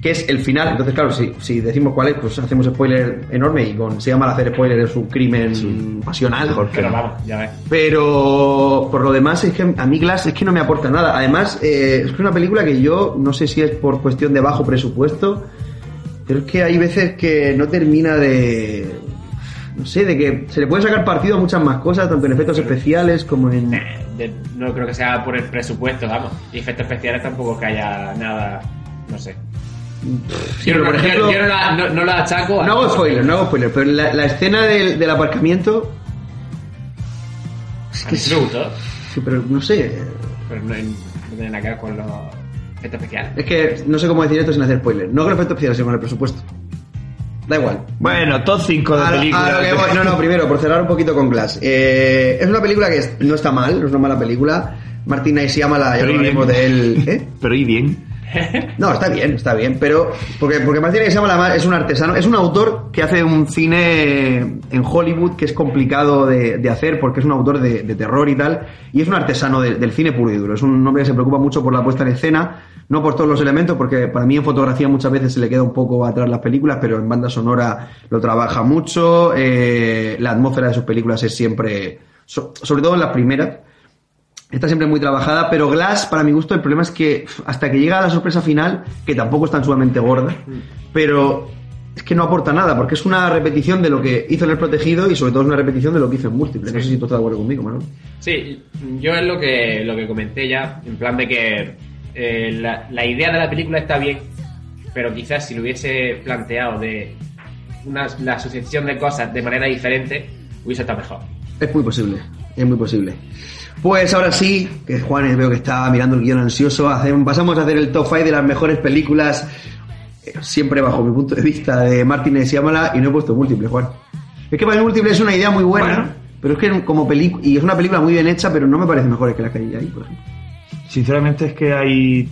Speaker 4: que es el final. Entonces, claro, si, si decimos cuál es, pues hacemos spoiler enorme y con se llama al hacer spoiler es un crimen pasional.
Speaker 6: Pero vamos, ya ves.
Speaker 4: Pero por lo demás es que a mí Glass es que no me aporta nada. Además, eh, es que es una película que yo no sé si es por cuestión de bajo presupuesto, pero es que hay veces que no termina de... No sé, de que se le puede sacar partido a muchas más cosas, tanto en efectos especiales como en...
Speaker 6: De- no creo que sea por el presupuesto, vamos. Y efectos especiales tampoco que haya nada, no sé.
Speaker 4: Sí, pero
Speaker 6: no,
Speaker 4: por ejemplo...
Speaker 6: yo, yo no, la, no, no la achaco a...
Speaker 4: No hago spoiler, no hago spoiler, pero la, la escena del, del aparcamiento...
Speaker 6: A mí sí
Speaker 4: Sí, pero no sé.
Speaker 6: pero no, no tiene nada que ver con los efectos especiales.
Speaker 4: Es que no sé cómo decir esto sin hacer spoiler. No con efectos especiales, sino con el presupuesto. Da igual.
Speaker 5: Bueno, top 5 de películas.
Speaker 4: que no, no, primero, por cerrar un poquito con Glass. Eh, es una película que es- no está mal, no es una mala película. Martina y Siamala, ya hablaremos de él. ¿eh?
Speaker 5: Pero y bien.
Speaker 4: No, está bien, está bien, pero porque, porque Shyamalan es un artesano, es un autor que hace un cine en Hollywood que es complicado de, hacer porque es un autor de, terror y tal, y es un artesano de- del cine puro y duro. Es un hombre que se preocupa mucho por la puesta en escena, no por todos los elementos, porque para mí en fotografía muchas veces se le queda un poco atrás las películas, pero en banda sonora lo trabaja mucho, eh, la atmósfera de sus películas es siempre, so- sobre todo en las primeras, Está siempre muy trabajada, pero Glass, para mi gusto, el problema es que hasta que llega a la sorpresa final, que tampoco es tan sumamente gorda, pero es que no aporta nada, porque es una repetición de lo que hizo en El Protegido y sobre todo es una repetición de lo que hizo en Múltiple. No sé si tú estás de acuerdo conmigo, Manuel.
Speaker 6: Sí, yo es lo que, lo que comenté ya, en plan de que eh, la, la idea de la película está bien, pero quizás si lo hubiese planteado de una, la asociación de cosas de manera diferente, hubiese estado mejor.
Speaker 4: Es muy posible, es muy posible. Pues ahora sí, que Juan veo que está mirando el guion ansioso, hacemos- pasamos a hacer el top 5 de las mejores películas, eh, siempre bajo mi punto de vista, de Martin Shyamalan, y no he puesto múltiple, Juan. Es que para mí múltiple es una idea muy buena,
Speaker 5: Bueno.
Speaker 4: pero es que como película, y es una película muy bien hecha, pero no me parece mejor que la que hay ahí, por ejemplo.
Speaker 5: Sinceramente es que hay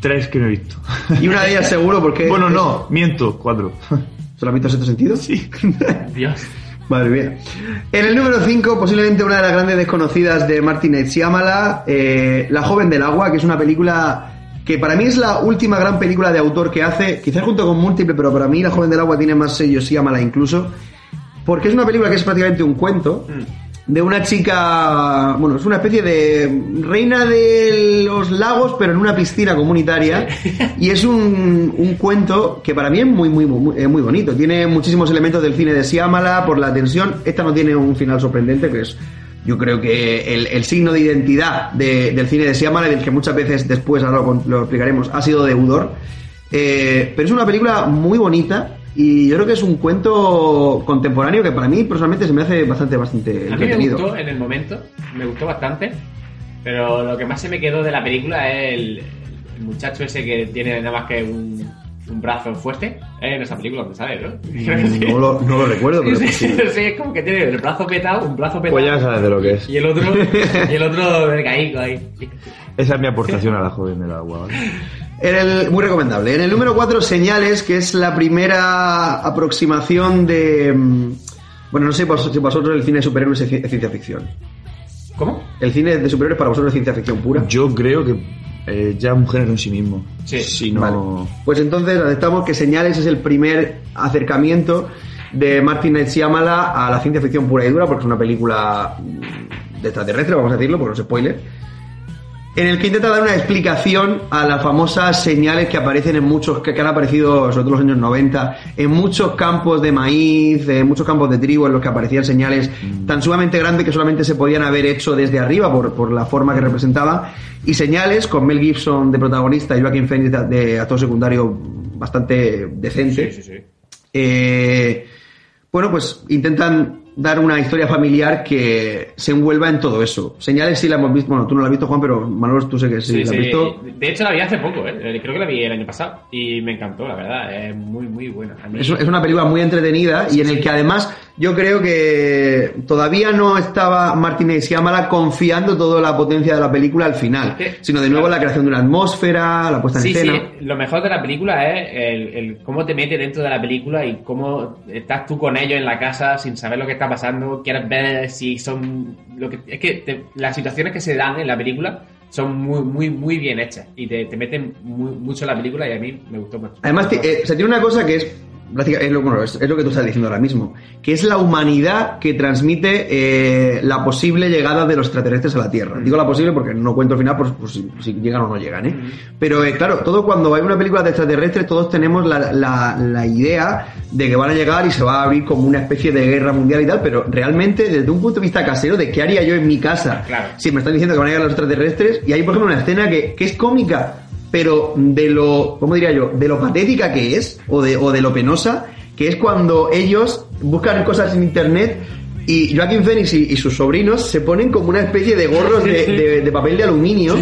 Speaker 5: tres que no he visto.
Speaker 4: Y una de ellas seguro porque...
Speaker 5: bueno,
Speaker 4: es-
Speaker 5: no, miento, cuatro.
Speaker 4: ¿Se lo has visto en este sentido?
Speaker 5: Sí.
Speaker 6: Dios.
Speaker 4: Madre mía. En el número 5, posiblemente una de las grandes desconocidas de Martin Shyamalan, eh, La joven del agua, que es una película que para mí es la última gran película de autor que hace, quizás junto con Múltiple, pero para mí La joven del agua tiene más sello Shyamalan incluso, porque es una película que es prácticamente un cuento de una chica, bueno, es una especie de reina de los lagos, pero en una piscina comunitaria. Y es un, un cuento que para mí es muy, muy, muy, eh, muy bonito. Tiene muchísimos elementos del cine de Siamala por la tensión. Esta no tiene un final sorprendente, que es, yo creo que el, el signo de identidad de- del cine de Siamala, del que muchas veces después, ahora lo, lo explicaremos, ha sido deudor. Eh, pero es una película muy bonita. Y yo creo que es un cuento contemporáneo que para mí personalmente se me hace bastante, bastante
Speaker 6: A mí me
Speaker 4: entretenido.
Speaker 6: gustó en el momento, me gustó bastante, pero lo que más se me quedó de la película es el, el muchacho ese que tiene nada más que un, un brazo fuerte. Es en esa película donde sale, ¿no?
Speaker 4: No lo, no lo recuerdo, pero
Speaker 6: Sí,
Speaker 4: pues
Speaker 6: sí,
Speaker 4: sí.
Speaker 6: sí, es como que tiene el brazo petado, un brazo petado.
Speaker 5: Pues ya sabes de lo que es.
Speaker 6: Y el otro, y el otro caído ahí.
Speaker 5: Esa es mi aportación a la joven del agua. ¿vale?
Speaker 4: En el, muy recomendable. En el número 4, Señales, que es la primera aproximación de... mm, Bueno, no sé si vosotros el cine de superhéroes es ci- es ciencia ficción.
Speaker 6: ¿Cómo?
Speaker 4: El cine de superhéroes para vosotros es ciencia ficción pura.
Speaker 5: Yo creo que eh, ya es un género en sí mismo.
Speaker 6: Sí.
Speaker 5: Si no...
Speaker 4: Vale. Pues entonces aceptamos que Señales es el primer acercamiento de Martin Night Shyamalan a la ciencia ficción pura y dura, porque es una película mm, de extraterrestre, vamos a decirlo, por no es spoiler. En el que intenta dar una explicación a las famosas señales que aparecen en muchos, que, han aparecido sobre todo en los años 90, en muchos campos de maíz, en muchos campos de trigo, en los que aparecían señales tan sumamente grandes que solamente se podían haber hecho desde arriba por, por la forma que representaba, y señales con Mel Gibson de protagonista y Joaquin Phoenix de, de actor secundario bastante decente.
Speaker 6: Sí, sí, sí.
Speaker 4: Eh, bueno, pues intentan dar una historia familiar que se envuelva en todo eso. Señales sí la hemos visto, bueno, tú no la has visto, Juan, pero Manuel, tú sé que sí,
Speaker 6: Sí,
Speaker 4: la has
Speaker 6: sí.
Speaker 4: visto.
Speaker 6: De hecho, la vi hace poco, ¿eh? Creo que la vi el año pasado. Y me encantó, la verdad. Es muy, muy buena.
Speaker 4: Es, es una película muy entretenida y en el que además yo creo que todavía no estaba Martin Shyamalan confiando toda la potencia de la película al final, sino de nuevo la creación de una atmósfera, la puesta en escena.
Speaker 6: sí, lo mejor de la película es el, el cómo te mete dentro de la película y cómo estás tú con ellos en la casa sin saber lo que está pasando, quieres ver si son... lo que Es que las situaciones que se dan en la película son muy, muy, muy bien hechas y te, te meten muy- mucho en la película y a mí me gustó mucho.
Speaker 4: Además, eh, se tiene una cosa que es, es, lo, bueno, es, es lo que tú estás diciendo ahora mismo, que es la humanidad que transmite eh, la posible llegada de los extraterrestres a la Tierra. Digo la posible porque no cuento el final por, por si, si llegan o no llegan. ¿eh? Pero eh, claro, todo cuando hay una película de extraterrestres, todos tenemos la, la- la idea de que van a llegar y se va a abrir como una especie de guerra mundial y tal, pero realmente desde un punto de vista casero, de qué haría yo en mi casa
Speaker 6: Claro.
Speaker 4: si me están diciendo que van a llegar los extraterrestres, y hay por ejemplo una escena que, que es cómica, pero de lo, ¿cómo diría yo? De lo patética que es, o de, o de lo penosa, que es cuando ellos buscan cosas en internet Y Joaquín Phoenix y, y sus sobrinos se ponen como una especie de gorros de, de- de papel de aluminio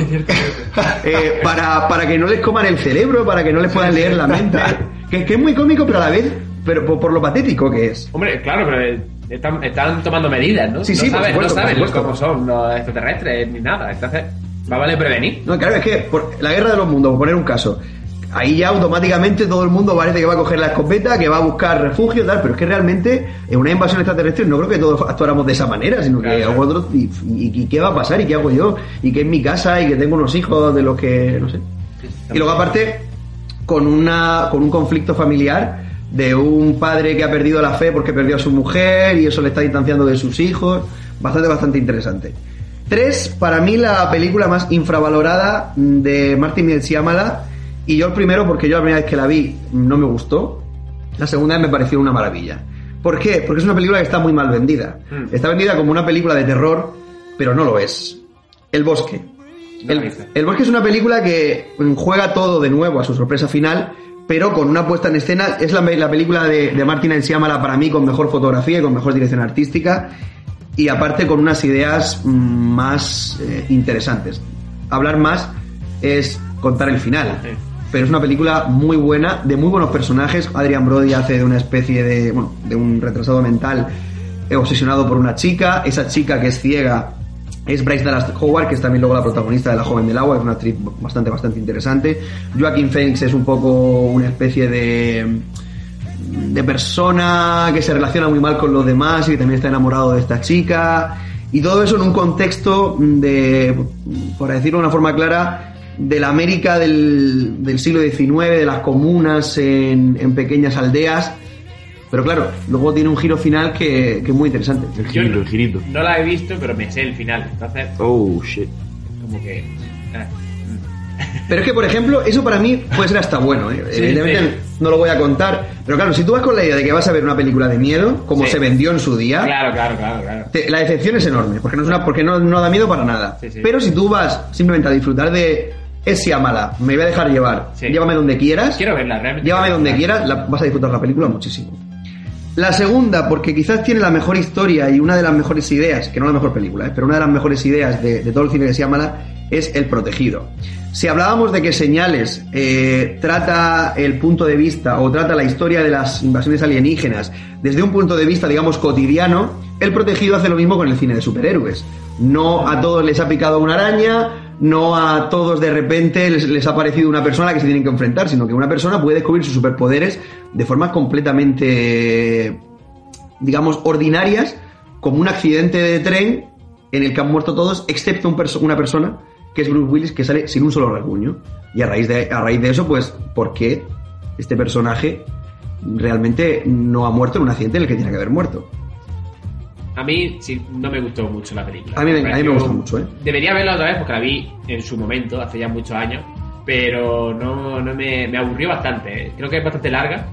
Speaker 4: eh, para, para que no les coman el cerebro, para que no les puedan leer la mente. Que, que es muy cómico, pero a la vez, pero por, por lo patético que es.
Speaker 6: Hombre, claro, pero están, están tomando medidas, ¿no?
Speaker 4: Sí,
Speaker 6: no
Speaker 4: sí, por
Speaker 6: saben,
Speaker 4: supuesto,
Speaker 6: no saben
Speaker 4: por
Speaker 6: cómo son los extraterrestres ni nada. Entonces, va a valer prevenir.
Speaker 4: No, claro, es que por la guerra de los mundos, por poner un caso, ahí ya automáticamente todo el mundo parece que va a coger la escopeta, que va a buscar refugio, tal, pero es que realmente en una invasión extraterrestre no creo que todos actuáramos de esa manera, sino que
Speaker 6: Claro.
Speaker 4: hago otro, y, y- y qué va a pasar? ¿Y qué hago yo? ¿Y qué es mi casa? ¿Y que tengo unos hijos de los que, no sé? Y luego aparte, con, una, con un conflicto familiar de un padre que ha perdido la fe porque perdió a su mujer y eso le está distanciando de sus hijos, bastante, bastante interesante. Tres, para mí la película más infravalorada de Martin Shyamala y yo el primero porque yo la primera vez que la vi no me gustó, la segunda vez me pareció una maravilla. ¿Por qué? Porque es una película que está muy mal vendida.
Speaker 6: Mm.
Speaker 4: Está vendida como una película de terror, pero no lo es. El bosque.
Speaker 6: No
Speaker 4: El, bosque es una película que juega todo de nuevo a su sorpresa final, pero con una puesta en escena. Es la, la película de, de Martin Shyamala para mí con mejor fotografía y con mejor dirección artística y aparte con unas ideas más eh, interesantes. Hablar más es contar el final.
Speaker 6: Sí.
Speaker 4: Pero es una película muy buena, de muy buenos personajes. Adrian Brody hace de una especie de, bueno, de un retrasado mental eh, obsesionado por una chica. Esa chica que es ciega es Bryce Dallas Howard, que es también luego la protagonista de La Joven del Agua, es una actriz bastante, bastante interesante. Joaquin Phoenix es un poco una especie de de persona que se relaciona muy mal con los demás y que también está enamorado de esta chica. Y todo eso en un contexto de, por decirlo de una forma clara, de la América del, del siglo XIX, de las comunas en, en pequeñas aldeas. Pero claro, luego tiene un giro final que, que es muy interesante.
Speaker 5: El girito, el girito.
Speaker 6: No la he visto, pero me sé el final. Entonces,
Speaker 5: Oh, shit.
Speaker 6: como que. eh,
Speaker 4: Pero es que, por ejemplo, eso para mí puede ser hasta bueno. ¿eh?
Speaker 6: Sí,
Speaker 4: Evidentemente no lo voy a contar. Pero claro, si tú vas con la idea de que vas a ver una película de miedo, como
Speaker 6: Sí.
Speaker 4: se vendió en su día,
Speaker 6: Claro, claro, claro, claro.
Speaker 4: te- la decepción es enorme, porque no, es una, porque no, no da miedo para nada. Pero si tú vas simplemente a disfrutar de ese mala, me voy a dejar llevar, llévame donde quieras,
Speaker 6: Quiero verla, realmente.
Speaker 4: llévame donde
Speaker 6: verla.
Speaker 4: quieras, la- vas a disfrutar la película muchísimo. La segunda, porque quizás tiene la mejor historia y una de las mejores ideas, que no la mejor película, ¿eh? pero una de las mejores ideas de, de todo el cine de Shyamala es El Protegido. Si hablábamos de que Señales eh, trata el punto de vista o trata la historia de las invasiones alienígenas desde un punto de vista, digamos, cotidiano, El Protegido hace lo mismo con el cine de superhéroes. No a todos les ha picado una araña, no a todos de repente les, ha parecido una persona a la que se tienen que enfrentar, sino que una persona puede descubrir sus superpoderes de formas completamente, digamos, ordinarias, como un accidente de tren en el que han muerto todos, excepto una persona, que es Bruce Willis, que sale sin un solo rasguño. Y a raíz de, a raíz de eso, pues, ¿por qué este personaje realmente no ha muerto en un accidente en el que tiene que haber muerto?
Speaker 6: A mí sí, no me gustó mucho la película.
Speaker 4: A mí me- a mí me
Speaker 6: pareció-
Speaker 4: gusta mucho, ¿eh?
Speaker 6: Debería verla otra vez porque la vi en su momento, hace ya muchos años, pero no, no me, me aburrió bastante. ¿eh? Creo que es bastante larga.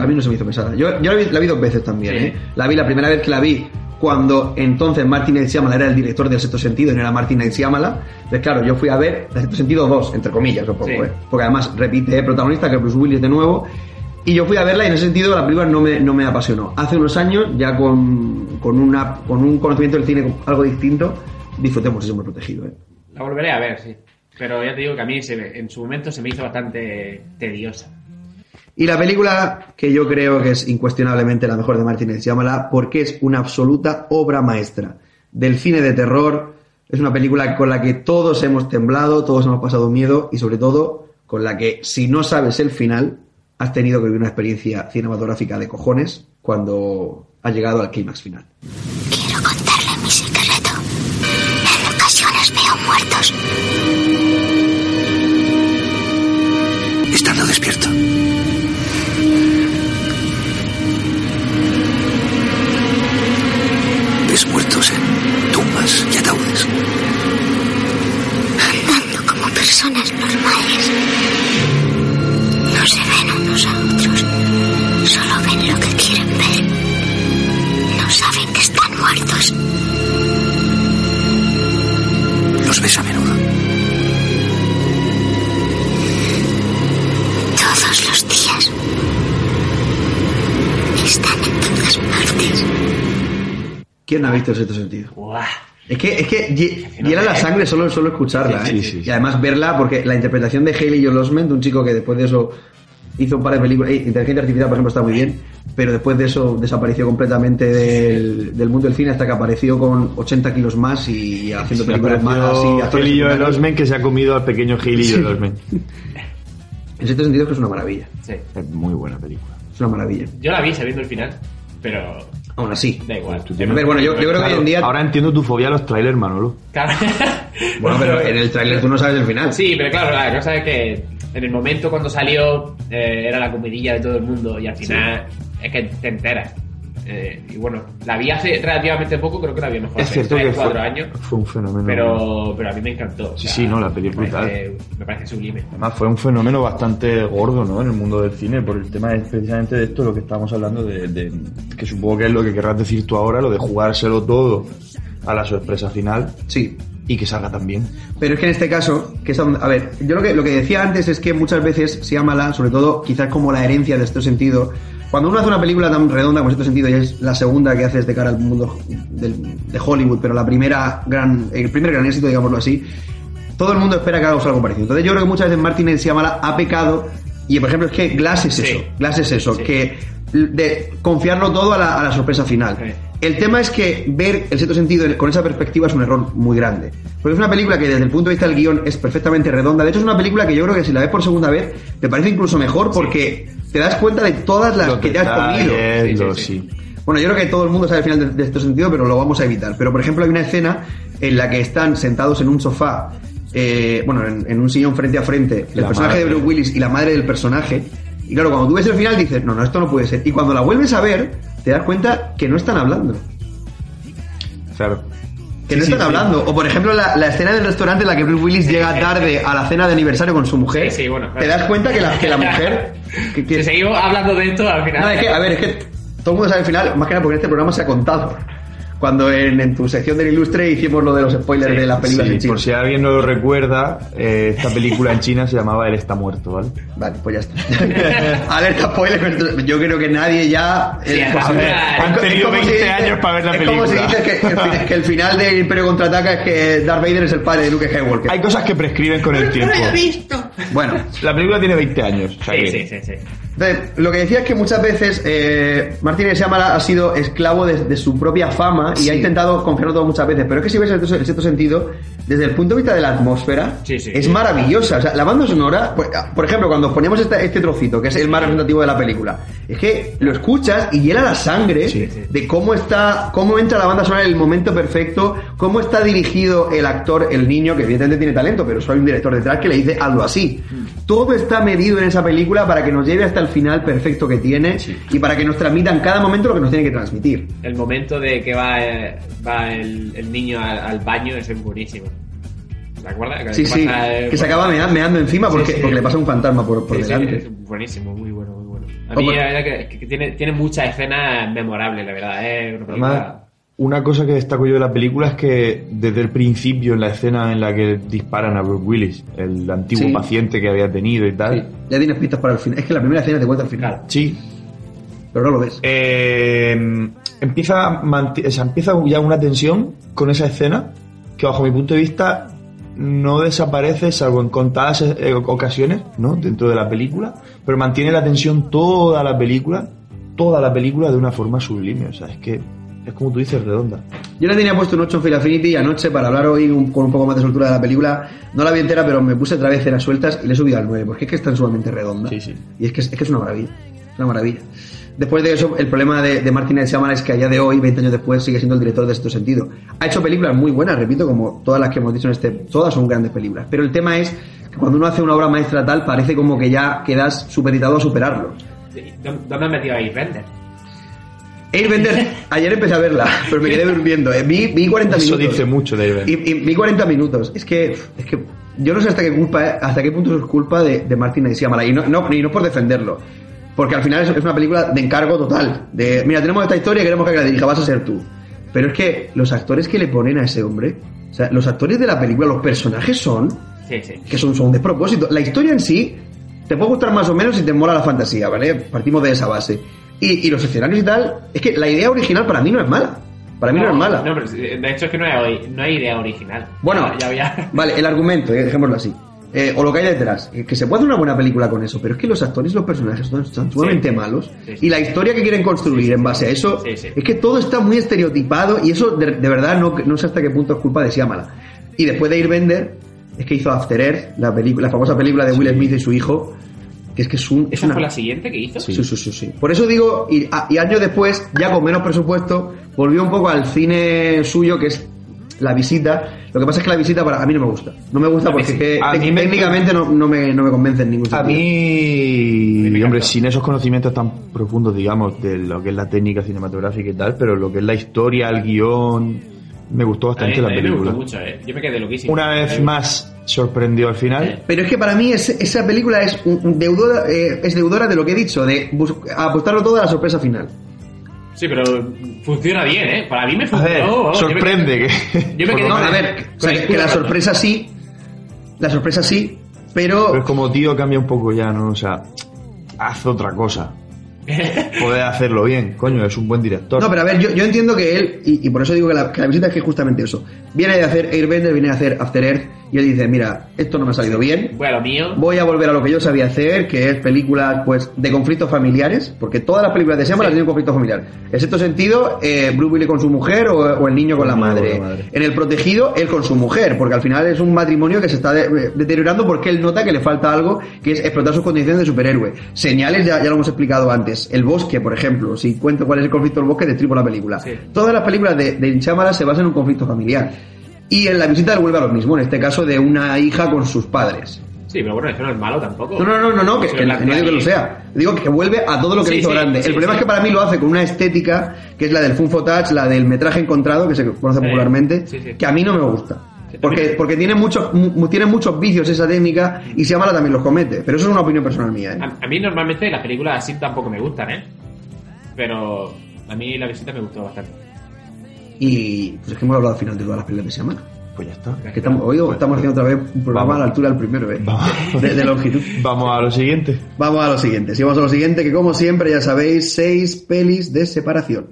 Speaker 4: A mí no se me hizo pesada. Yo, yo la, vi, la vi dos veces también,
Speaker 6: Sí.
Speaker 4: ¿eh? La vi la primera vez que la vi cuando entonces Martin Shyamala era el director del Sexto Sentido y no era Martin Shyamala. Entonces, claro, yo fui a ver el Sexto Sentido 2, entre comillas, un poco,
Speaker 6: Sí.
Speaker 4: ¿eh? Porque además repite eh, protagonista que es Bruce Willis de nuevo. Y yo fui a verla y en ese sentido la película no me, no me apasionó. Hace unos años, ya con, con, una, con un conocimiento del cine algo distinto, disfruté muchísimo el protegido, ¿eh?
Speaker 6: La volveré a ver, sí. Pero ya te digo que a mí se me- en su momento se me hizo bastante tediosa.
Speaker 4: Y la película que yo creo que es incuestionablemente la mejor de Martin Shyamala porque es una absoluta obra maestra del cine de terror. Es una película con la que todos hemos temblado, todos hemos pasado miedo y sobre todo con la que si no sabes el final has tenido que vivir una experiencia cinematográfica de cojones cuando has llegado al clímax final.
Speaker 8: Quiero contarle mi secreto. En ocasiones veo muertos.
Speaker 1: Estando despierto.
Speaker 8: Personas normales. No se ven unos a otros. Solo ven lo que quieren ver. No saben que están muertos.
Speaker 1: Los ves a menudo.
Speaker 8: Todos los días. Están en todas partes.
Speaker 4: ¿Quién ha visto el sexto sentido?
Speaker 6: Buah.
Speaker 4: Es que, es que hie- hiela la sangre solo, solo escucharla,
Speaker 5: Sí,
Speaker 4: ¿eh?
Speaker 5: sí, sí.
Speaker 4: Y además verla, porque la interpretación de Haley Joel Osment, un chico que después de eso hizo un par de películas, Inteligencia Artificial, por ejemplo, está muy bien, pero después de eso desapareció completamente del, del mundo del cine hasta que apareció con 80 kilos más y haciendo películas más así. actores
Speaker 5: Haley Joel. Osment que se ha comido al pequeño Haley Joel Osment.
Speaker 4: En cierto sentido es que es una maravilla.
Speaker 6: Sí.
Speaker 5: Es muy buena película.
Speaker 4: Es una maravilla.
Speaker 6: Yo la vi sabiendo el final, pero
Speaker 4: Aún así.
Speaker 6: da igual.
Speaker 5: Tú
Speaker 4: A ver, bueno, yo, yo creo que hoy en día...
Speaker 5: Ahora entiendo tu fobia a los trailers, Manolo.
Speaker 6: Claro.
Speaker 4: Bueno, pero en el tráiler tú no sabes el final.
Speaker 6: Sí, pero claro, la cosa es que en el momento cuando salió eh, era la comidilla de todo el mundo y al final es que te enteras. Eh, y bueno, la vi hace relativamente poco, creo que la vi mejor
Speaker 5: Es
Speaker 6: hace
Speaker 5: cierto
Speaker 6: 3,
Speaker 5: que fue,
Speaker 6: 4 años,
Speaker 5: fue un fenómeno.
Speaker 6: pero, pero a mí me encantó. o
Speaker 5: Sí,
Speaker 6: sea,
Speaker 5: sí, no, la peli es
Speaker 6: me parece-
Speaker 5: brutal.
Speaker 6: Me parece sublime.
Speaker 5: Además fue un fenómeno bastante gordo, ¿no? En el mundo del cine, por el tema de, precisamente de esto, lo que estábamos hablando, de, de- que supongo que es lo que querrás decir tú ahora, lo de jugárselo todo a la sorpresa final
Speaker 4: Sí.
Speaker 5: y que salga tan bien.
Speaker 4: Pero es que en este caso, que es donde- a ver, yo lo que, lo que decía antes es que muchas veces se llama la, sobre todo quizás como la herencia de este sentido, cuando uno hace una película tan redonda como este sentido y es la segunda que haces de cara al mundo del- de Hollywood, pero la primera gran, el primer gran éxito, digámoslo así, todo el mundo espera que haga algo parecido. Entonces yo creo que muchas veces Martin Shyamalan ha pecado y por ejemplo es que Glass es
Speaker 6: Sí.
Speaker 4: eso, Glass es eso,
Speaker 6: Sí.
Speaker 4: que de confiarlo todo a la, a la sorpresa final.
Speaker 6: Sí.
Speaker 4: El tema es que ver el sexto sentido con esa perspectiva es un error muy grande. Porque es una película que desde el punto de vista del guion es perfectamente redonda. De hecho es una película que yo creo que si la ves por segunda vez te parece incluso mejor porque te das cuenta de todas las
Speaker 5: Los
Speaker 4: que te has comido.
Speaker 5: detalles,
Speaker 6: Sí, sí,
Speaker 5: los-
Speaker 6: sí.
Speaker 5: sí.
Speaker 4: Bueno, yo creo que todo el mundo sabe el final de, de este sentido, pero lo vamos a evitar. Pero, por ejemplo, hay una escena en la que están sentados en un sofá, eh, bueno, en, en un sillón frente a frente, el
Speaker 5: La
Speaker 4: personaje de. Bruce Willis y la madre del personaje. Y claro, cuando tú ves el final dices, no, no, esto no puede ser. Y cuando la vuelves a ver, te das cuenta que no están hablando.
Speaker 5: Claro.
Speaker 4: Que no
Speaker 5: sí,
Speaker 4: están
Speaker 5: sí.
Speaker 4: hablando. O por ejemplo, la, la escena del restaurante en la que Bruce Willis llega tarde a la cena de aniversario con su mujer.
Speaker 6: Sí, sí, bueno,
Speaker 4: Te das cuenta que la, que la mujer. que- que-
Speaker 6: Si seguimos hablando de esto, al final.
Speaker 4: no, es que, a ver, es que todo el mundo sabe el final, más que nada porque este programa se ha contado. Cuando en, en tu sección del Ilustre hicimos lo de los spoilers
Speaker 6: Sí,
Speaker 4: de las películas
Speaker 5: Sí,
Speaker 4: en China.
Speaker 5: por si alguien no lo recuerda, eh, esta película en China se llamaba Él está muerto, ¿vale?
Speaker 4: Vale, pues ya está. Alerta spoiler, yo creo que nadie ya.
Speaker 6: Sí,
Speaker 4: eh,
Speaker 6: a
Speaker 4: pues,
Speaker 6: ver,
Speaker 4: es
Speaker 5: han tenido
Speaker 4: es como
Speaker 5: 20 años para ver la
Speaker 4: Es como si
Speaker 5: película.
Speaker 4: dices que que el final de Imperio contraataca es que Darth Vader es el padre de Luke Skywalker.
Speaker 5: Hay cosas que prescriben con el tiempo.
Speaker 4: Bueno,
Speaker 5: La película tiene 20 años. o sea
Speaker 6: Sí,
Speaker 5: que-
Speaker 6: sí, sí, sí.
Speaker 4: Entonces, lo que decía es que muchas veces eh, Martin Shyamalan ha sido esclavo de, de su propia fama y
Speaker 5: Sí.
Speaker 4: ha intentado confiarlo todo muchas veces. Pero es que si ves el cierto sentido, desde el punto de vista de la atmósfera,
Speaker 6: Sí, sí.
Speaker 4: es maravillosa. O sea, la banda sonora, por, por ejemplo, cuando poníamos esta- este trocito, que es el más representativo de la película, es que lo escuchas y hiela la sangre
Speaker 5: Sí.
Speaker 4: de cómo está, cómo entra la banda sonora en el momento perfecto, cómo está dirigido el actor, el niño, que evidentemente tiene talento, pero solo hay un director detrás que le dice hazlo así. Todo está medido en esa película para que nos lleve hasta el final perfecto que tiene y para que nos transmita en cada momento lo que nos tiene que transmitir.
Speaker 6: El momento de que va, eh, va el, el niño al, al baño es buenísimo. ¿Te acuerdas? Que
Speaker 4: Sí, sí,
Speaker 6: pasa, eh,
Speaker 4: que se acaba mea- meando encima
Speaker 6: Sí,
Speaker 4: porque,
Speaker 6: sí.
Speaker 4: porque le pasa un fantasma por, por
Speaker 6: Sí, sí,
Speaker 4: delante.
Speaker 6: es buenísimo, muy bueno, muy bueno. A mí la verdad que, que tiene, tiene muchas escenas memorables, la verdad. Es una película-
Speaker 5: Además, una cosa que destaco yo de la película es que desde el principio, en la escena en la que disparan a Bruce Willis, el antiguo
Speaker 4: Sí.
Speaker 5: paciente que había tenido y
Speaker 4: Sí,
Speaker 5: tal,
Speaker 4: ya tienes pistas para el final. Es que la primera escena te cuenta el final,
Speaker 5: sí,
Speaker 4: pero no lo ves.
Speaker 5: eh, empieza, o sea, empieza ya una tensión con esa escena que bajo mi punto de vista no desaparece salvo en contadas eh, ocasiones ¿no? dentro de la película, pero mantiene la tensión toda la película, toda la película de una forma sublime. O sea, es que es como tú dices, redonda.
Speaker 4: Yo le tenía puesto un 8 en Film Affinity y anoche para hablar hoy un- con un poco más de soltura de la película. No la vi entera, pero me puse otra vez cenas sueltas y le he subido al 9, porque es que es tan sumamente redonda.
Speaker 5: Sí, sí.
Speaker 4: Y es que es, es que es una maravilla. Es una maravilla. Después de eso, el problema de, de Martin Shyamalan es que a día de hoy, 20 años después, sigue siendo el director de este sentido. Ha hecho películas muy buenas, repito, como todas las que hemos dicho en este... Todas son grandes películas. Pero el tema es que cuando uno hace una obra maestra tal, parece como que ya quedas supeditado a superarlo.
Speaker 6: ¿Dónde dónde has metido ahí, Bender?
Speaker 4: Airbender, ayer empecé a verla, pero me quedé durmiendo. Eh, Vi, vi 40
Speaker 5: Eso
Speaker 4: minutos.
Speaker 5: dice mucho de Airbender.
Speaker 4: Y, y vi 40 minutos. Es que, es que yo no sé hasta qué culpa, eh, hasta qué punto es culpa de, de Martin Shyamalan. Y no, no, y no por defenderlo. Porque al final es, es una película de encargo total. De, mira, tenemos esta historia y queremos que la dirija, vas a ser tú. Pero es que los actores que le ponen a ese hombre, o sea, los actores de la película, los personajes son,
Speaker 6: Sí, sí.
Speaker 4: que son, son un despropósito. La historia en sí te puede gustar más o menos si te mola la fantasía, ¿vale? Partimos de esa base. Y, y los escenarios y tal, es que la idea original para mí no es mala. Para mí no, es mala.
Speaker 6: No, pero de hecho es que no hay, no hay idea original.
Speaker 4: Bueno,
Speaker 6: Ya- ya había-
Speaker 4: vale, el argumento, eh, dejémoslo así. Eh, o lo que hay detrás, eh, que se puede hacer una buena película con eso, pero es que los actores y los personajes son, son sumamente
Speaker 6: Sí.
Speaker 4: malos.
Speaker 6: Sí, sí.
Speaker 4: Y la historia que quieren construir en base a eso, es que todo está muy estereotipado y eso de, de verdad no, no sé hasta qué punto es culpa de Shyamalan. Y después de Airbender, es que hizo After Earth, la, película, la famosa película de Will Smith y su hijo, que es que es un... Es
Speaker 6: ¿Esa
Speaker 4: una,
Speaker 6: fue la siguiente que hizo?
Speaker 4: Sí, sí, sí, sí. Por eso digo, y, a- y años después, ya con menos presupuesto, volvió un poco al cine suyo, que es La Visita. Lo que pasa es que La Visita para a mí no me gusta. No me gusta
Speaker 6: A mí
Speaker 4: porque
Speaker 6: sí.
Speaker 4: que
Speaker 5: A mí me-
Speaker 4: técnicamente no, no me, no me convence en ningún
Speaker 5: A
Speaker 4: sentido.
Speaker 5: mí,
Speaker 6: me
Speaker 5: hombre,
Speaker 6: encantó.
Speaker 5: sin esos conocimientos tan profundos, digamos, de lo que es la técnica cinematográfica y tal, pero lo que es la historia, el guion, me gustó
Speaker 6: A mí,
Speaker 5: bastante
Speaker 6: a
Speaker 5: la
Speaker 6: me
Speaker 5: película.
Speaker 6: gustó mucho, eh. Yo me quedé loquísimo.
Speaker 5: Una vez
Speaker 6: Eh,
Speaker 5: más sorprendió al final.
Speaker 4: Pero es que para mí es- esa película es deudora, eh, es deudora de lo que he dicho, de apostarlo todo a la sorpresa final.
Speaker 6: Sí, pero funciona bien, ¿eh? Para mí me
Speaker 5: A
Speaker 6: funcionó.
Speaker 5: ver,
Speaker 6: vamos, yo me
Speaker 5: sorprende
Speaker 6: quedé-
Speaker 5: que...
Speaker 6: Yo me quedé
Speaker 4: No, a ver, o sea, que, la sorpresa sí, la sorpresa sí, pero...
Speaker 5: Pero es como tío cambia un poco ya, ¿no? O sea, haz otra cosa. Poder hacerlo bien, coño, es un buen director.
Speaker 4: No, pero a ver, yo, yo entiendo que él, y, y por eso digo que la, que la visita es que es justamente eso. Viene de hacer Airbender, viene de hacer After Earth, y él dice, mira, esto no me ha salido bien,
Speaker 6: Voy a lo mío.
Speaker 4: voy a volver a lo que yo sabía hacer, que es películas pues de conflictos familiares, porque todas las películas de Shyamalan
Speaker 6: Sí.
Speaker 4: tienen conflictos familiares. En cierto sentido, eh, Bruce Willis con su mujer o, o el niño con la
Speaker 5: con
Speaker 4: madre.
Speaker 5: la madre.
Speaker 4: En el protegido, él con su mujer, porque al final es un matrimonio que se está de- deteriorando porque él nota que le falta algo, que es explotar sus condiciones de superhéroe. Señales, ya, ya lo hemos explicado antes. El bosque, por ejemplo, si cuento cuál es el conflicto del bosque, destripo la película.
Speaker 6: Sí.
Speaker 4: Todas las películas de, de se basan en un conflicto familiar. Y en la visita vuelve a lo mismo, en este caso de una hija con sus padres.
Speaker 6: Sí, pero bueno, eso no es malo tampoco.
Speaker 4: No, no, no, no, no, que, que no digo que lo sea. Digo que vuelve a todo lo que
Speaker 6: Sí,
Speaker 4: le hizo
Speaker 6: sí,
Speaker 4: grande.
Speaker 6: sí,
Speaker 4: el problema es que para mí lo hace con una estética que es la del fun footage, la del metraje encontrado, que se conoce popularmente, que a mí no me gusta. Porque, porque tiene muchos, mu- tiene muchos vicios esa técnica y Shyamalan también los comete. Pero eso es una opinión personal mía, ¿eh?
Speaker 6: A, a mí normalmente las películas así tampoco me gustan, ¿eh? Pero a mí la visita me gustó bastante.
Speaker 4: Y pues es que hemos hablado al final de todas las películas de Shyamalan.
Speaker 5: Pues ya está.
Speaker 4: Que estamos, hoy estamos haciendo otra vez un programa
Speaker 5: Vamos.
Speaker 4: a la altura del primero, ¿eh?
Speaker 5: Vamos.
Speaker 4: De, de longitud.
Speaker 5: Vamos a lo siguiente.
Speaker 4: Vamos a lo siguiente. Si vamos a lo siguiente, que como siempre ya sabéis, seis pelis de separación.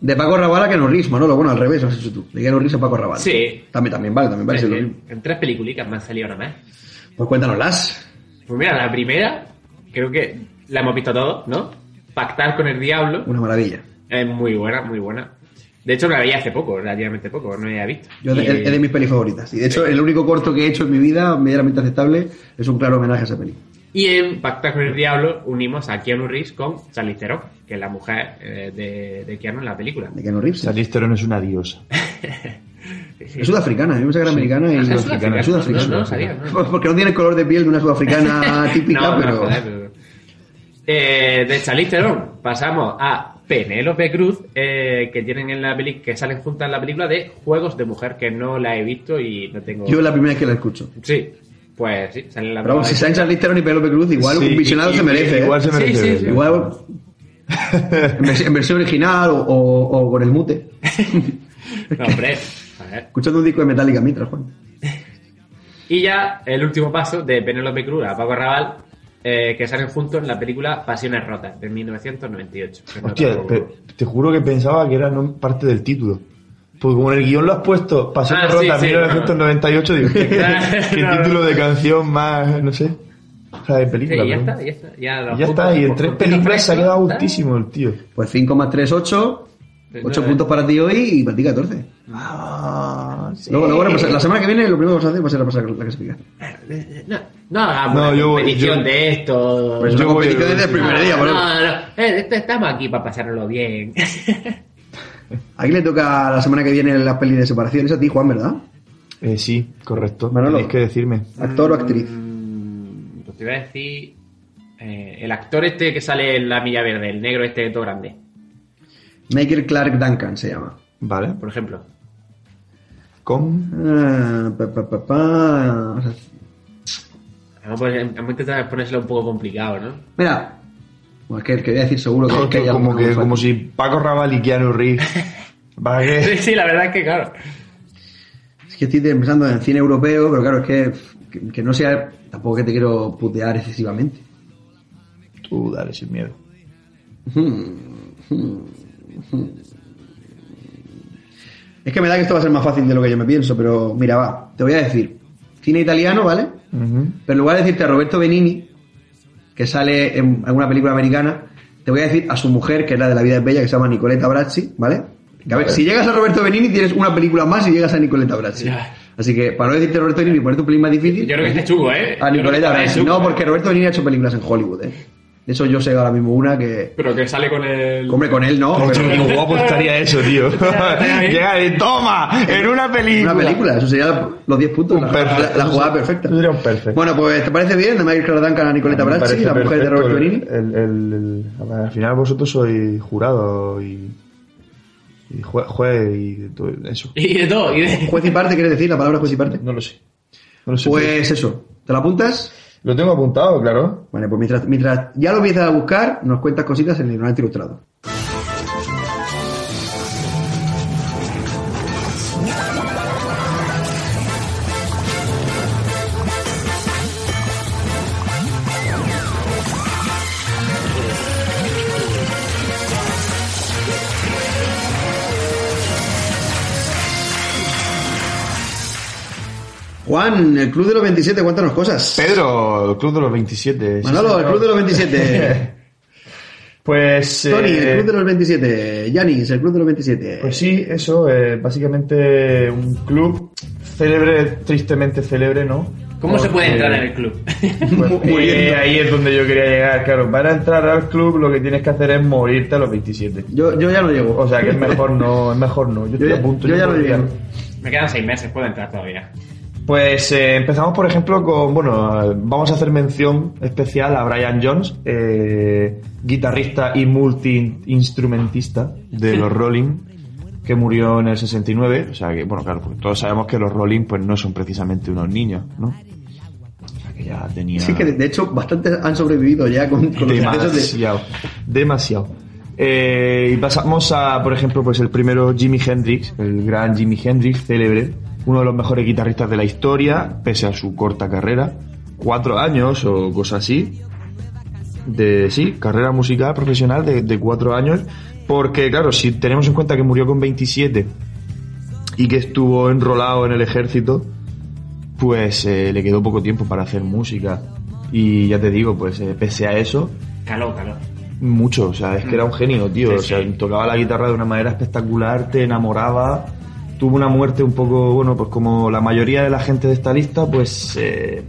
Speaker 4: De Paco Raval a Keanu Reeves, Manolo. Bueno, al revés, lo has hecho tú. De Keanu Reeves a Paco Raval.
Speaker 6: Sí.
Speaker 4: También, también vale, también vale. lo
Speaker 6: en, en tres peliculicas me han salido ahora más.
Speaker 4: Pues cuéntanoslas.
Speaker 6: Pues mira, la primera, creo que la hemos visto todos, ¿no? Pactar con el diablo.
Speaker 4: Una maravilla.
Speaker 6: Es muy buena, muy buena. De hecho, la veía hace poco, relativamente poco, no la había visto.
Speaker 4: Yo de-
Speaker 6: Y-
Speaker 4: es de mis pelis favoritas. Y de hecho, el único corto que he hecho en mi vida, medianamente aceptable, es un claro homenaje a esa peli.
Speaker 6: Y en Pactar con el Diablo unimos a Keanu Reeves con Charlize Theron, que es la mujer eh, de, de Keanu en la película.
Speaker 4: De Keanu Reeves.
Speaker 5: Charlize Theron es una diosa.
Speaker 4: Es sudafricana, yo pensé que era americana y
Speaker 6: Ah,
Speaker 4: sudafricana.
Speaker 6: sudafricana.
Speaker 4: Es sudafricana.
Speaker 6: No, no, sabía, no.
Speaker 4: Porque no tiene el color de piel de una sudafricana típica,
Speaker 6: No, no,
Speaker 4: pero...
Speaker 6: joder, pero- Eh, de Charlize Theron pasamos a Penélope Cruz, eh, que tienen en la peli que salen juntas en la película de Juegos de Mujer, que no la he visto y no tengo...
Speaker 4: Yo es la primera vez que la escucho.
Speaker 6: Sí, pues sí, salen en la
Speaker 4: Pero vamos, si salen Charlize Theron y Penelope Cruz, igual
Speaker 5: Sí,
Speaker 4: un visionado
Speaker 5: y-
Speaker 4: se merece. ¿eh?
Speaker 5: Igual se merece.
Speaker 6: sí,
Speaker 5: verlo.
Speaker 6: sí.
Speaker 4: Igual en, vers- en versión original o, o- o con el mute.
Speaker 6: No, hombre, a ver.
Speaker 4: Escuchando un disco de Metallica mientras, Juan.
Speaker 6: Y ya el último paso de Penélope Cruz a Paco Raval, eh, que salen juntos en la película Pasiones Rotas, de 1998. que no
Speaker 5: Hostia, te juro que pensaba que era parte del título. Porque como en el guion lo has puesto, Pasión
Speaker 6: Ah,
Speaker 5: de
Speaker 6: sí,
Speaker 5: Rota
Speaker 6: sí,
Speaker 5: 1998, digo, ¿qué, qué- qué
Speaker 6: No, no.
Speaker 5: título de canción más, no sé? O sea, de
Speaker 6: Sí,
Speaker 5: película.
Speaker 6: ya
Speaker 5: perdón.
Speaker 6: está, ya está. Ya,
Speaker 5: ya
Speaker 6: juntos,
Speaker 5: está, y en tres películas se ha quedado gustísimo el tío.
Speaker 4: Pues 5 más 3, 8. 8
Speaker 6: No,
Speaker 4: puntos para ti hoy y para ti 14.
Speaker 5: Ah, sí.
Speaker 4: Luego, luego repasa- la semana que viene lo primero que vamos a hacer va a ser repasar la clasificación.
Speaker 6: No, no hagamos
Speaker 5: No,
Speaker 6: una
Speaker 5: yo-
Speaker 6: competición
Speaker 5: yo-
Speaker 6: de esto.
Speaker 4: Pues
Speaker 5: Yo
Speaker 4: una
Speaker 5: voy-
Speaker 4: competición desde el primer
Speaker 6: no,
Speaker 4: día,
Speaker 6: no,
Speaker 4: ejemplo.
Speaker 6: no, Eh, esto- estamos aquí para pasárnoslo bien.
Speaker 4: Aquí le toca la semana que viene la peli de separación. Es a ti, Juan, ¿verdad?
Speaker 5: Eh, sí, correcto.
Speaker 4: Manolo.
Speaker 5: Tenéis que decirme.
Speaker 4: Actor o actriz.
Speaker 6: Mm, pues te iba a decir. eh, el actor este que sale en la milla verde, el negro este todo grande,
Speaker 4: Michael Clark Duncan se llama.
Speaker 5: Vale.
Speaker 6: por ejemplo.
Speaker 5: Con.
Speaker 4: Ah, pa, pa, pa, pa. O sea,
Speaker 6: Vamos a, poner- vamos a intentar ponérselo un poco complicado, ¿no?
Speaker 4: Mira, bueno, es que el que voy a decir seguro que, que hay
Speaker 5: como, que, como si Paco Raval y Keanu Reeves. ¿Para
Speaker 6: Sí,
Speaker 5: qué?
Speaker 6: sí, la verdad es que claro.
Speaker 4: que estoy pensando en cine europeo, pero claro, es que, que, que no sea. Tampoco que te quiero putear excesivamente.
Speaker 5: Tú dale sin miedo.
Speaker 4: Es que me da que esto va a ser más fácil de lo que yo me pienso, pero mira, va, te voy a decir. Cine italiano, ¿vale? Pero en lugar de decirte a Roberto Benini, que sale en alguna película americana, te voy a decir a su mujer, que es la de La vida es bella, que se llama Nicoletta Brazzi, ¿vale? Que a ver, si llegas a Roberto Benini tienes una película más y llegas a Nicoletta Brazzi.
Speaker 6: Ya.
Speaker 4: Así que para no decirte Roberto Benini ponerte un pelín más difícil,
Speaker 6: Yo creo que este es chungo, ¿eh?
Speaker 4: a Brazzi.
Speaker 6: chungo,
Speaker 4: No, porque Roberto Benini ha hecho películas en Hollywood, ¿eh? De eso yo sé ahora mismo una que...
Speaker 6: Pero que sale con el...
Speaker 4: Hombre, con él no, pero-
Speaker 5: qué guapo estaría eso, tío. Llega y toma, en una película.
Speaker 4: Una película, eso sería los 10 puntos, la,
Speaker 5: Perfecto.
Speaker 4: la- la jugada perfecta.
Speaker 5: Eso sería un perfecto.
Speaker 4: Bueno, pues ¿te parece bien? De Michael Clark Duncan a Brazzi,
Speaker 5: parece
Speaker 4: la mujer de.
Speaker 5: El- el- el- al final vosotros sois jurado y, y jue- juez y todo eso.
Speaker 6: Y de todo, y de...
Speaker 4: Juez y parte, ¿quieres decir la palabra juez y parte?
Speaker 5: No lo sé. No lo sé.
Speaker 4: Pues eso, ¿te lo apuntas?
Speaker 5: Lo tengo apuntado, claro.
Speaker 4: Vale, pues mientras, mientras ya lo empiezas a buscar, nos cuentas cositas en el ignorante ilustrado. Juan, el Club de los 27, cuéntanos cosas.
Speaker 5: Pedro, el Club de los 27. sí,
Speaker 4: Manolo, el. Club de los 27.
Speaker 5: Pues.
Speaker 4: Tony,
Speaker 5: eh,
Speaker 4: el Club de los 27. Yanis, el Club de los 27.
Speaker 5: Pues sí, eso, eh, básicamente un club célebre, tristemente célebre, ¿no?
Speaker 6: ¿Cómo se puede entrar en el club?
Speaker 5: Pues, eh, ahí es donde yo quería llegar, claro. Para entrar al club lo que tienes que hacer es morirte a los 27.
Speaker 4: Yo, yo ya no llego.
Speaker 5: O sea que es mejor no, es mejor no. Yo
Speaker 4: yo,
Speaker 5: estoy
Speaker 4: ya-
Speaker 5: a punto.
Speaker 4: yo ya no
Speaker 5: podría.
Speaker 4: llego.
Speaker 6: Me quedan seis meses, puedo entrar todavía.
Speaker 5: Pues eh, empezamos, por ejemplo, con, bueno, vamos a hacer mención especial a Brian Jones, eh, guitarrista y multi-instrumentista de los Rolling, que murió en el 69. O sea que, bueno, claro, pues todos sabemos que los Rolling pues no son precisamente unos niños, ¿no? O sea que ya tenía...
Speaker 4: Sí, que de, hecho bastantes han sobrevivido ya con, con los de...
Speaker 5: Demasiado, demasiado. Eh, y pasamos a, por ejemplo, pues el primero Jimi Hendrix, el gran Jimi Hendrix, célebre, uno de los mejores guitarristas de la historia, pese a su corta carrera, cuatro años o cosa así, de sí, carrera musical profesional de, de cuatro años, porque claro, si tenemos en cuenta que murió con 27 y que estuvo enrolado en el ejército, pues eh, le quedó poco tiempo para hacer música. Y ya te digo, pues eh, pese a eso,
Speaker 6: Calor, calor.
Speaker 5: mucho, o sea, es que era un genio, tío.
Speaker 6: Sí,
Speaker 5: o sea,
Speaker 6: sí.
Speaker 5: tocaba la guitarra de una manera espectacular, te enamoraba. Tuvo una muerte un poco, bueno, pues como la mayoría de la gente de esta lista, pues eh,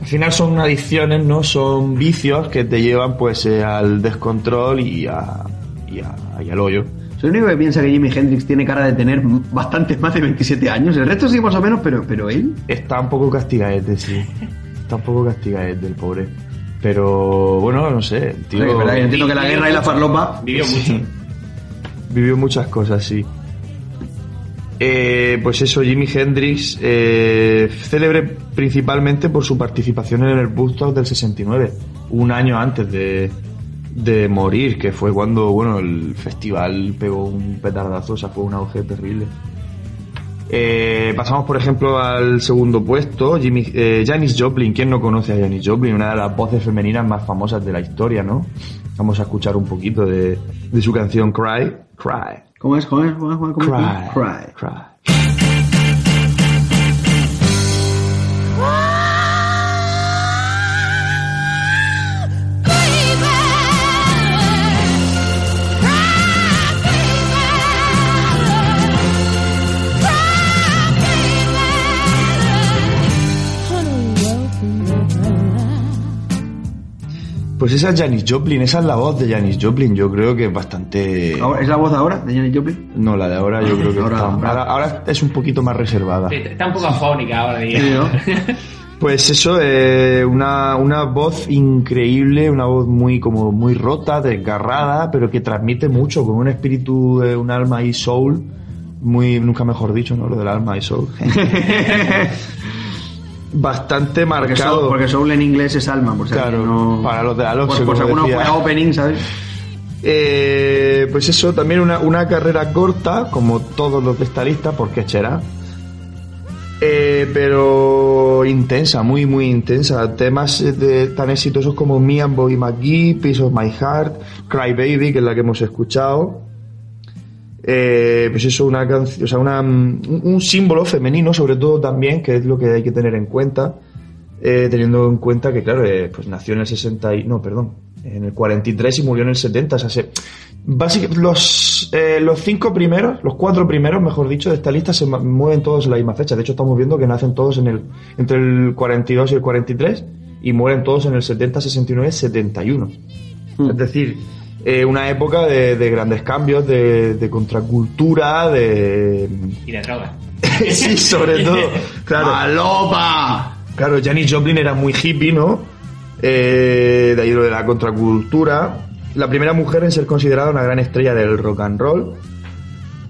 Speaker 5: al final son adicciones, ¿no? Son vicios que te llevan pues eh, al descontrol y, a, y, a- y al hoyo.
Speaker 4: Soy el único que piensa que Jimi Hendrix tiene cara de tener bastantes más de 27 años. El resto sí más o menos, pero, pero él...
Speaker 5: Está un poco castigaete, sí. Está un poco castigaete el pobre. Pero bueno, no sé, tío.
Speaker 4: Verdad entiendo que la guerra y la farlopa...
Speaker 6: Vivió
Speaker 5: Sí.
Speaker 6: mucho.
Speaker 5: Vivió muchas cosas, sí. Eh, pues eso, Jimi Hendrix, eh, célebre principalmente por su participación en el Woodstock del 69, un año antes de, de morir, que fue cuando, bueno, el festival pegó un petardazo, o sea, fue un auge terrible. Eh, pasamos, por ejemplo, al segundo puesto, Jimmy, eh, Janis Joplin. ¿Quién no conoce a Janis Joplin? Una de las voces femeninas más famosas de la historia, ¿no? Vamos a escuchar un poquito de, de su canción Cry. Cry.
Speaker 4: ¿Cómo es? ¿Cómo es? ¿Cómo es? ¿Cómo es?
Speaker 5: Cry.
Speaker 4: Cry.
Speaker 5: Cry. Pues esa es Janis Joplin, esa es la voz de Janis Joplin. Yo creo que es bastante.
Speaker 4: Ahora- ¿Es la voz ahora de Janis Joplin?
Speaker 5: No, la de ahora yo creo que
Speaker 4: Ahora-
Speaker 5: está-
Speaker 4: ahora-
Speaker 5: ahora, ahora es un poquito más reservada.
Speaker 6: Está un poco afónica ahora,
Speaker 4: Sí,
Speaker 6: digamos.
Speaker 5: Pues eso, eh, una, una voz increíble, una voz muy como muy rota, desgarrada, pero que transmite mucho, con un espíritu de un alma y soul, muy, nunca mejor dicho, ¿no? Lo del alma y soul. Bastante
Speaker 4: Porque
Speaker 5: marcado.
Speaker 4: soul, porque soul en inglés es alma, por si
Speaker 5: Claro,
Speaker 4: no...
Speaker 5: para los de la Loxe,
Speaker 4: Por, por si
Speaker 5: como
Speaker 4: alguno
Speaker 5: decía.
Speaker 4: fue a opening, ¿sabes?
Speaker 5: Eh, pues eso, también una, una carrera corta, como todos los de esta lista, porque Chera. Eh, pero intensa, muy, muy intensa. Temas de, tan exitosos como Me and Bobby McGee, Piece of My Heart, Cry Baby, que es la que hemos escuchado. Eh, pues eso, una canción, o sea, una, un, un símbolo femenino, sobre todo también, que es lo que hay que tener en cuenta. eh, teniendo en cuenta que, claro, eh, pues nació en el 60 y, no, perdón, en el 43 y murió en el 70. O sea, se, básicamente, los, eh, los cinco primeros, los cuatro primeros, mejor dicho, de esta lista se mueven todos en la misma fecha. De hecho, estamos viendo que nacen todos en el, entre el 42 y el 43 y mueren todos en el 70, 69, 71. Es decir, eh, una época de, de grandes cambios, de, de contracultura, de...
Speaker 6: Y de drogas.
Speaker 5: sí, sobre todo. Claro.
Speaker 4: ¡Alopa!
Speaker 5: Claro, Janis Joplin era muy hippie, ¿no? Eh, de ahí lo de la contracultura. La primera mujer en ser considerada una gran estrella del rock and roll.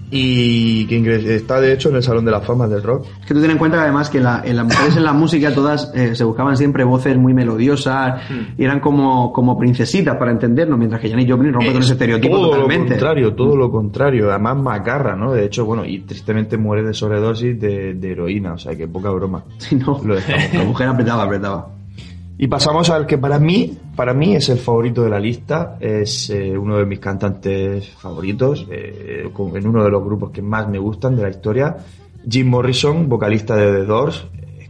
Speaker 5: Y que está de hecho en el Salón de la Fama del Rock.
Speaker 4: Es que tú ten en cuenta que además que la- en las mujeres en la música todas eh, se buscaban siempre voces muy melodiosas y eran como, como princesitas para entendernos, mientras que Janis Joplin rompe con ese estereotipo
Speaker 5: todo
Speaker 4: totalmente.
Speaker 5: lo contrario, todo lo contrario. Además macarra, ¿no? De hecho, bueno, y tristemente muere de sobredosis de, de heroína, o sea que poca broma.
Speaker 4: Sí, no.
Speaker 5: Lo.
Speaker 4: La mujer apretaba, apretaba.
Speaker 5: Y pasamos al que para mí, para mí es el favorito de la lista, es eh, uno de mis cantantes favoritos, eh, en uno de los grupos que más me gustan de la historia, Jim Morrison, vocalista de The Doors,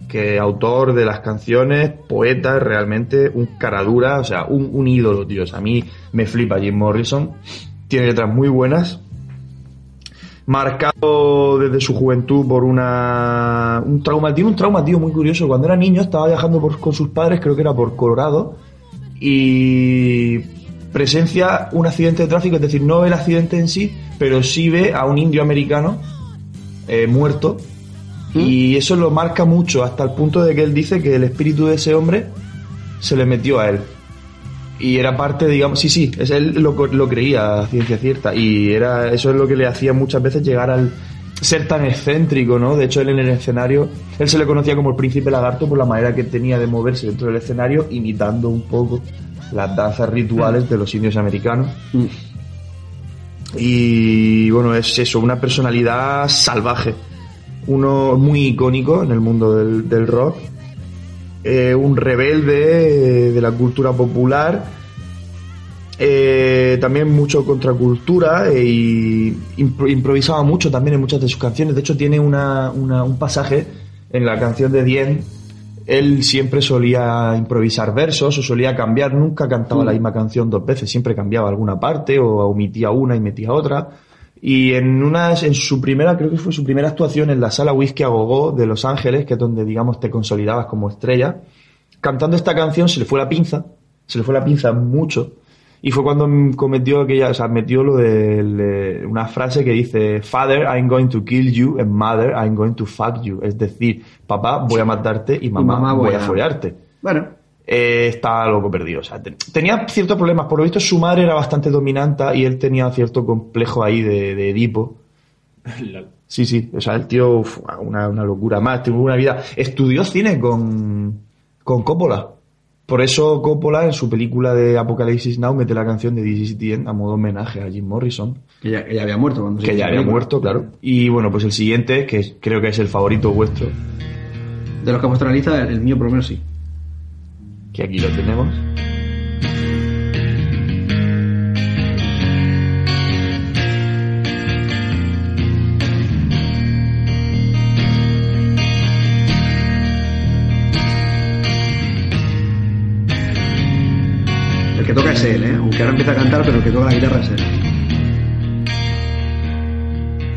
Speaker 5: que autor de las canciones, poeta, realmente un caradura, o sea, un, un ídolo, tío. A mí me flipa Jim Morrison, tiene letras muy buenas, marcado desde su juventud por una un trauma tiene un trauma tío muy curioso. Cuando era niño estaba viajando por- con sus padres creo que era por Colorado y presencia un accidente de tráfico es decir no ve el accidente en sí pero sí ve a un indio americano eh, muerto y eso lo marca mucho hasta el punto de que él dice que el espíritu de ese hombre se le metió a él y era parte, digamos, sí, sí, es, él lo, lo creía ciencia cierta y era eso es lo que le hacía muchas veces llegar al ser tan excéntrico, ¿no? De hecho, él en el escenario, él se le conocía como el príncipe lagarto por la manera que tenía de moverse dentro del escenario, imitando un poco las danzas rituales de los indios americanos. Y bueno, es eso, una personalidad salvaje, uno muy icónico en el mundo del, del rock eh, un rebelde eh, de la cultura popular, eh, también mucho contracultura eh, y impro- improvisaba mucho también en muchas de sus canciones. De hecho, tiene una, una- un pasaje en la canción de Dien. Él siempre solía improvisar versos o solía cambiar, nunca cantaba la misma canción dos veces, siempre cambiaba alguna parte o omitía una y metía otra. Y en una, en su primera, creo que fue su primera actuación en la sala Whisky a Gogo de Los Ángeles, que es donde, digamos, te consolidabas como estrella, cantando esta canción se le fue la pinza, se le fue la pinza mucho, y fue cuando cometió aquella, o sea, metió lo de una frase que dice, Father, I'm going to kill you, and Mother, I'm going to fuck you. Es decir, papá, voy a matarte y mamá,
Speaker 4: mamá
Speaker 5: voy,
Speaker 4: voy
Speaker 5: a
Speaker 4: a-
Speaker 5: follarte.
Speaker 4: Bueno,
Speaker 5: Eh, estaba loco perdido. O sea, te- tenía ciertos problemas. Por lo visto, su madre era bastante dominante y él tenía cierto complejo ahí de, de Edipo. Sí, sí. O sea, el tío, uf, una, una locura más. Tuvo una vida. Estudió cine con, con Coppola. Por eso Coppola en su película de Apocalipsis Now mete la canción de This is the End a modo homenaje a Jim Morrison.
Speaker 4: que ya, que ya había muerto cuando se
Speaker 5: Que ya había
Speaker 4: película.
Speaker 5: muerto, claro. Y bueno, pues el siguiente, que creo que es el favorito vuestro,
Speaker 4: De los que ha puesto en la lista, el mío por lo menos sí.
Speaker 5: Que aquí lo tenemos.
Speaker 4: El que toca es él, ¿eh? Aunque ahora empieza a cantar, pero el que toca la guitarra es él.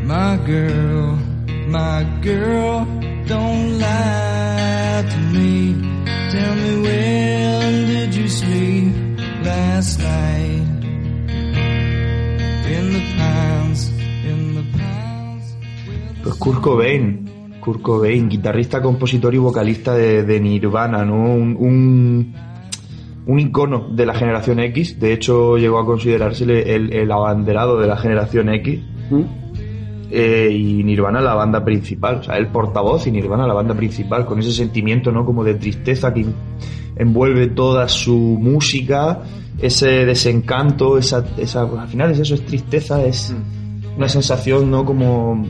Speaker 7: My girl, my girl, don't lie to me. Tell me when did you sleep last night? In the pines, in the pines.
Speaker 5: Pues Kurt Cobain, Kurt Cobain, guitarrista, compositor y vocalista de, de Nirvana, ¿no? Un, un, un icono de la generación X. De hecho, llegó a considerársele el, el abanderado de la generación X. Eh, y Nirvana la banda principal, o sea, el portavoz y Nirvana la banda principal, con ese sentimiento, ¿no? Como de tristeza que envuelve toda su música, ese desencanto, esa, esa, al final es eso, es tristeza, es una sensación, ¿no? Como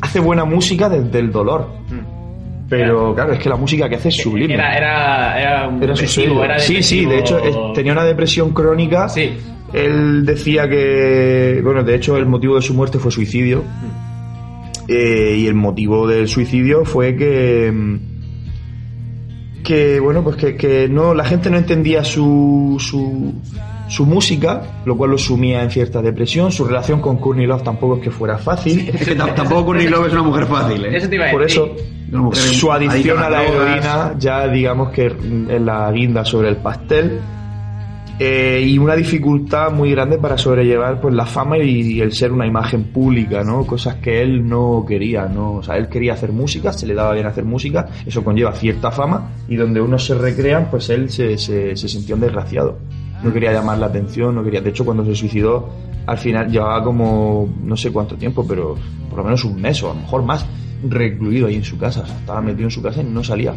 Speaker 5: hace buena música desde el dolor. Pero claro, es que la música que hace es sublime.
Speaker 6: Era, era, era, un
Speaker 5: Era su sí, sí, de hecho es- tenía una depresión crónica.
Speaker 6: Sí.
Speaker 5: Él decía que, bueno, de hecho el motivo de su muerte fue suicidio. Eh, y el motivo del suicidio fue que, mm, que bueno, pues que, que no, la gente no entendía su, su, su música, lo cual lo sumía en cierta depresión. Su relación con Courtney Love tampoco es que fuera fácil.
Speaker 4: Es que tam- tampoco Courtney Love es una mujer fácil, ¿eh?
Speaker 6: Eso te iba a
Speaker 5: Por eso, su adicción a la heroína ya digamos que es la guinda sobre el pastel Eh, y una dificultad muy grande para sobrellevar pues la fama y, el ser una imagen pública no cosas que él no quería no o sea él quería hacer música se le daba bien hacer música eso conlleva cierta fama y donde unos se recrean pues él se, se, sintió un desgraciado. No quería llamar la atención no quería de hecho cuando se suicidó al final llevaba como no sé cuánto tiempo pero por lo menos un mes o a lo mejor más recluido ahí en su casa. Estaba metido en su casa y no salía.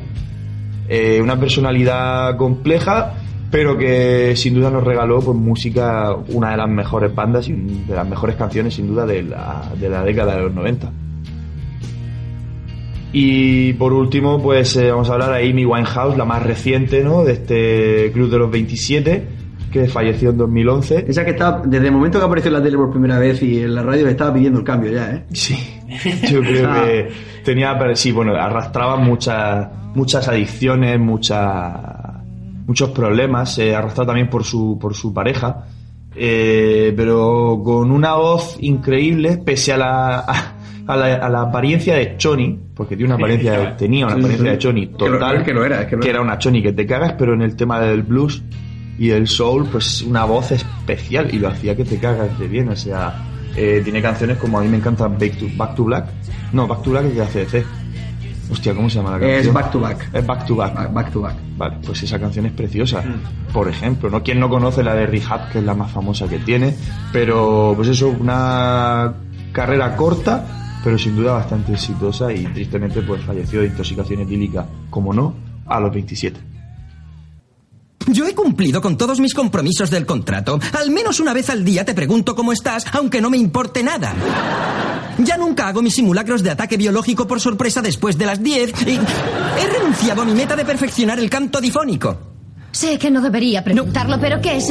Speaker 5: Eh, una personalidad compleja, pero que sin duda nos regaló pues música, una de las mejores bandas y de las mejores canciones sin duda de la, de la década de los 90. Y por último, pues eh, vamos a hablar de Amy Winehouse, la más reciente, ¿no? De este Club de los 27, que falleció en 2011.
Speaker 4: Esa que está, desde el momento que apareció en la tele por primera vez y en la radio me estaba pidiendo el cambio ya, ¿eh?
Speaker 5: Sí, yo creo
Speaker 4: Ah.
Speaker 5: que tenía, sí, bueno, arrastraba muchas, muchas adicciones, muchas, muchos problemas, se arrastraba también por su, por su pareja, eh, pero con una voz increíble, pese a la, a, a la, a la apariencia de Choni, porque tiene una apariencia, de- tenía una apariencia de Choni
Speaker 4: Que
Speaker 5: total,
Speaker 4: que lo era, que era.
Speaker 5: una Choni que te cagas, pero en el tema del blues y el soul, pues una voz especial y lo hacía que te cagas de bien, o sea, eh, tiene canciones como a mí me encanta Back to, Back to Black, no, Back to Black es de ACDC. Hostia, ¿cómo se llama la canción?
Speaker 4: Es Back to Back.
Speaker 5: Es Back to Back.
Speaker 4: Back, back to back.
Speaker 5: Vale, pues esa canción es preciosa. Por ejemplo, ¿no? ¿Quién no conoce la de Rehab, que es la más famosa que tiene? Pero, pues eso, una carrera corta, pero sin duda bastante exitosa y tristemente pues falleció de intoxicación etílica, como no, a los 27.
Speaker 9: Yo he cumplido con todos mis compromisos del contrato. Al menos una vez al día te pregunto cómo estás, aunque no me importe nada. Ya nunca hago mis simulacros de ataque biológico por sorpresa después de las 10 y he renunciado a mi meta de perfeccionar el canto difónico.
Speaker 10: Sé que no debería preguntarlo, pero ¿qué es?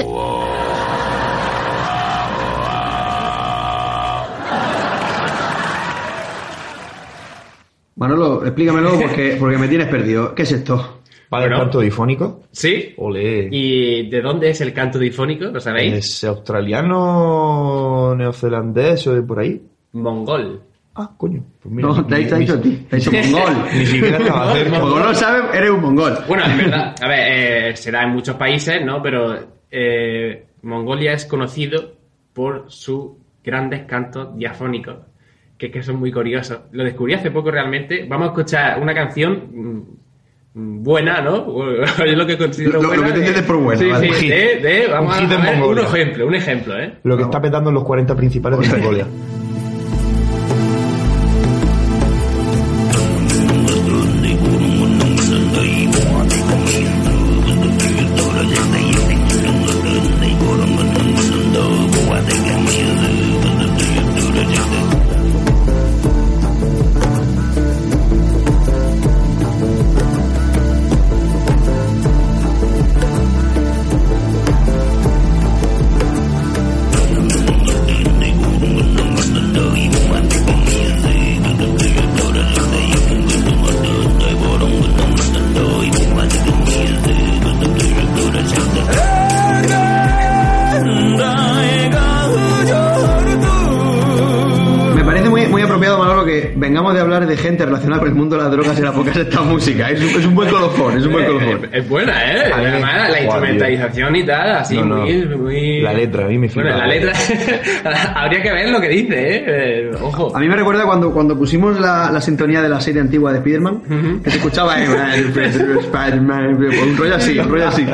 Speaker 4: Manolo, explícamelo porque, porque me tienes perdido. ¿Qué es esto?
Speaker 5: ¿Vale el canto difónico?
Speaker 6: Sí.
Speaker 5: Ole.
Speaker 6: ¿Y de dónde es el canto difónico? ¿Lo sabéis?
Speaker 5: ¿Es australiano, neozelandés o de por ahí?
Speaker 6: Mongol.
Speaker 5: Ah, coño. Pues mira,
Speaker 4: No,
Speaker 5: ni-
Speaker 4: te te
Speaker 5: ni-
Speaker 4: dicho a ti. Te ha dicho mongol.
Speaker 5: Ni siquiera estaba cerca.
Speaker 4: Como no lo sabes, eres un mongol.
Speaker 6: Bueno, en verdad, a ver, eh, se da en muchos países, ¿no? Pero eh, Mongolia es conocido por sus grandes cantos diafónicos, que, que son muy curiosos. Lo descubrí hace poco realmente. Vamos a escuchar una canción mm, buena, ¿no? es lo que considero
Speaker 4: Lo- lo
Speaker 6: buena.
Speaker 4: que te entiendes por buena,
Speaker 6: Sí,
Speaker 4: vale.
Speaker 6: sí, de, de- vamos a
Speaker 5: en
Speaker 6: ver un ejemplo, un ejemplo, ¿eh?
Speaker 5: Lo que está petando en los 40 principales de Mongolia.
Speaker 4: Las drogas y las pocas esta música. Es, un- es un buen colofón, es un buen colofón.
Speaker 6: Es, es buena, ¿eh?
Speaker 5: Me-
Speaker 6: Además, la instrumentalización y tal, así
Speaker 5: No, no.
Speaker 6: muy, muy...
Speaker 5: La letra, a mí me flipa.
Speaker 6: Bueno, la letra... Habría que ver lo que dice, ¿eh? Eh, Ojo.
Speaker 4: A mí me recuerda cuando, cuando pusimos la, la sintonía de la serie antigua de Spider-Man, que se escuchaba eh, Spider-Man, un rollo así, un rollo así.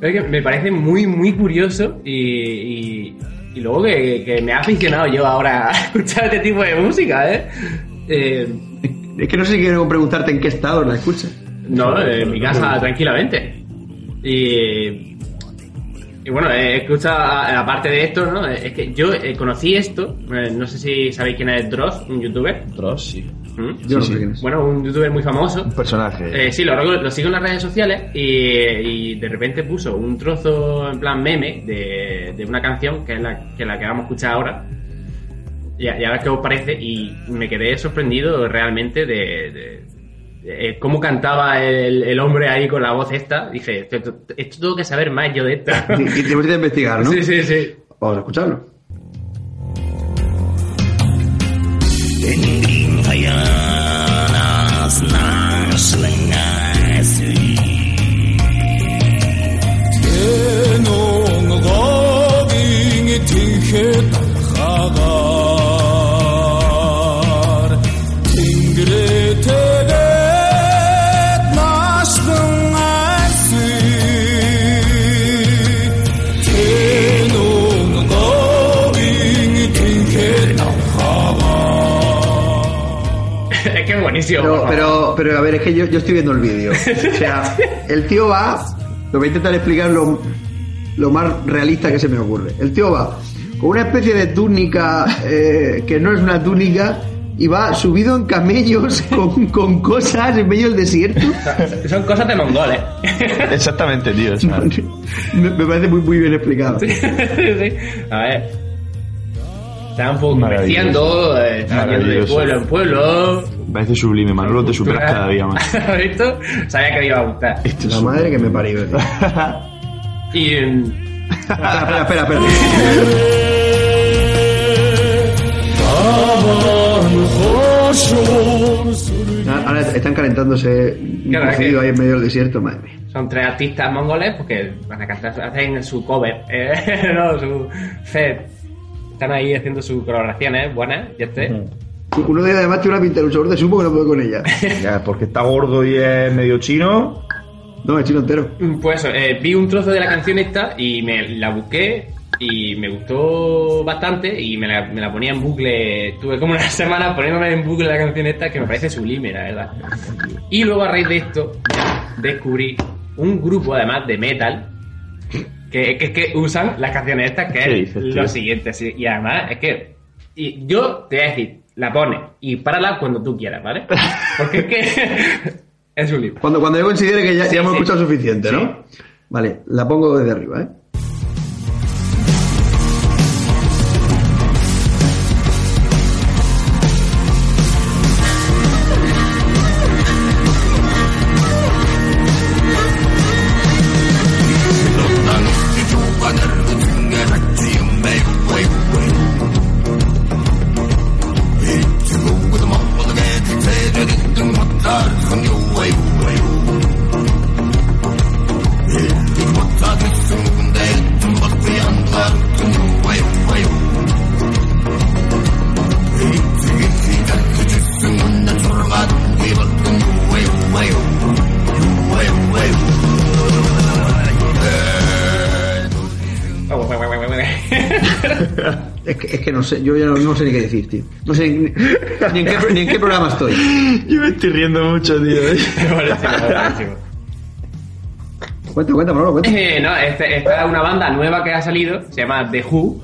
Speaker 6: Es que me parece muy, muy curioso y, y, y luego que, que me ha aficionado yo ahora a escuchar este tipo de música, ¿eh? Eh,
Speaker 4: Es que no sé si quiero preguntarte en qué estado la escuchas.
Speaker 6: no, en mi casa tranquilamente. Y, y bueno, he escuchado, aparte de esto, ¿no? Es que yo eh, conocí esto, eh, no sé si sabéis quién es Dross, un youtuber.
Speaker 5: Dross, sí.
Speaker 6: ¿Mm?
Speaker 4: Yo no sé quién es.
Speaker 6: Bueno, un youtuber muy famoso.
Speaker 5: Un personaje.
Speaker 6: Eh, sí, lo, lo sigo en las redes sociales y, y de repente puso un trozo en plan meme de, de una canción que es la que, la que vamos a escuchar ahora. Y, a y a ver qué os parece. Y me quedé sorprendido realmente de, de- de, eh, cómo cantaba el, el hombre ahí con la voz esta. Dije, esto, esto- esto tengo que saber más yo de esto.
Speaker 4: Y, y tenemos que investigar, ¿no?
Speaker 6: Sí, sí, sí.
Speaker 4: Vamos a escucharlo.
Speaker 6: es que buenísimo.
Speaker 4: Pero, pero, pero a ver, es que yo, yo estoy viendo el vídeo. O sea, el tío va, lo voy a intentar explicar lo, lo más realista que se me ocurre. El tío va con una especie de túnica eh, que no es una túnica y va subido en camellos con, con cosas en medio del desierto.
Speaker 6: Son cosas de mongoles.
Speaker 5: Exactamente, tío. o sea,
Speaker 4: Me, me parece muy, muy bien explicado.
Speaker 6: Sí, sí. A ver. Están
Speaker 5: Maravilloso.
Speaker 6: eh, están yendo de pueblo en pueblo.
Speaker 5: Me parece sublime, Manolo, te superas cada día más.
Speaker 6: ¿Has visto? Sabía que me iba a gustar.
Speaker 5: Esto es
Speaker 4: La madre que me parió. tío.
Speaker 6: Y. mm,
Speaker 4: Espera, espera, espera. espera. Ahora están calentándose un
Speaker 6: Claro, es
Speaker 4: cocido
Speaker 6: que-
Speaker 4: ahí en medio del desierto, madre mía.
Speaker 6: Son tres artistas mongoles porque van a cantar, hacen su cover, eh, no, su set. Están ahí haciendo sus colaboraciones buenas, ya esté.
Speaker 4: Uno de ellos además tiene una pinta de luchador de sumo que no puede con ella.
Speaker 5: Ya, porque está gordo y es medio chino.
Speaker 4: No, es chino entero.
Speaker 6: Pues eso, eh, vi un trozo de la canción esta y me la busqué y me gustó bastante y me la, me la ponía en bucle. Tuve como una semana poniéndome en bucle la canción esta que me parece sublime, la verdad. Y luego a raíz de esto descubrí un grupo además de metal que, que, que usan las canciones estas que
Speaker 5: ¿Qué
Speaker 6: es
Speaker 5: dices,
Speaker 6: lo
Speaker 5: tío?
Speaker 6: siguiente. sí, Y además es que y yo te voy a decir, la pones y párala cuando tú quieras, ¿vale? Porque es que es sublime.
Speaker 4: Cuando, cuando yo considere que ya,
Speaker 6: Sí,
Speaker 4: ya hemos
Speaker 6: sí.
Speaker 4: escuchado suficiente, ¿no? Vale, la pongo desde arriba, ¿eh? Es que, es que no sé, yo ya no, no sé ni qué decir, tío. No sé ni, ni en, qué, ni en qué programa estoy.
Speaker 5: Yo me estoy riendo mucho, tío.
Speaker 4: Cuenta, cuenta, Manolo, cuenta.
Speaker 6: Eh, no, este- esta es una banda nueva que ha salido, se llama The Who.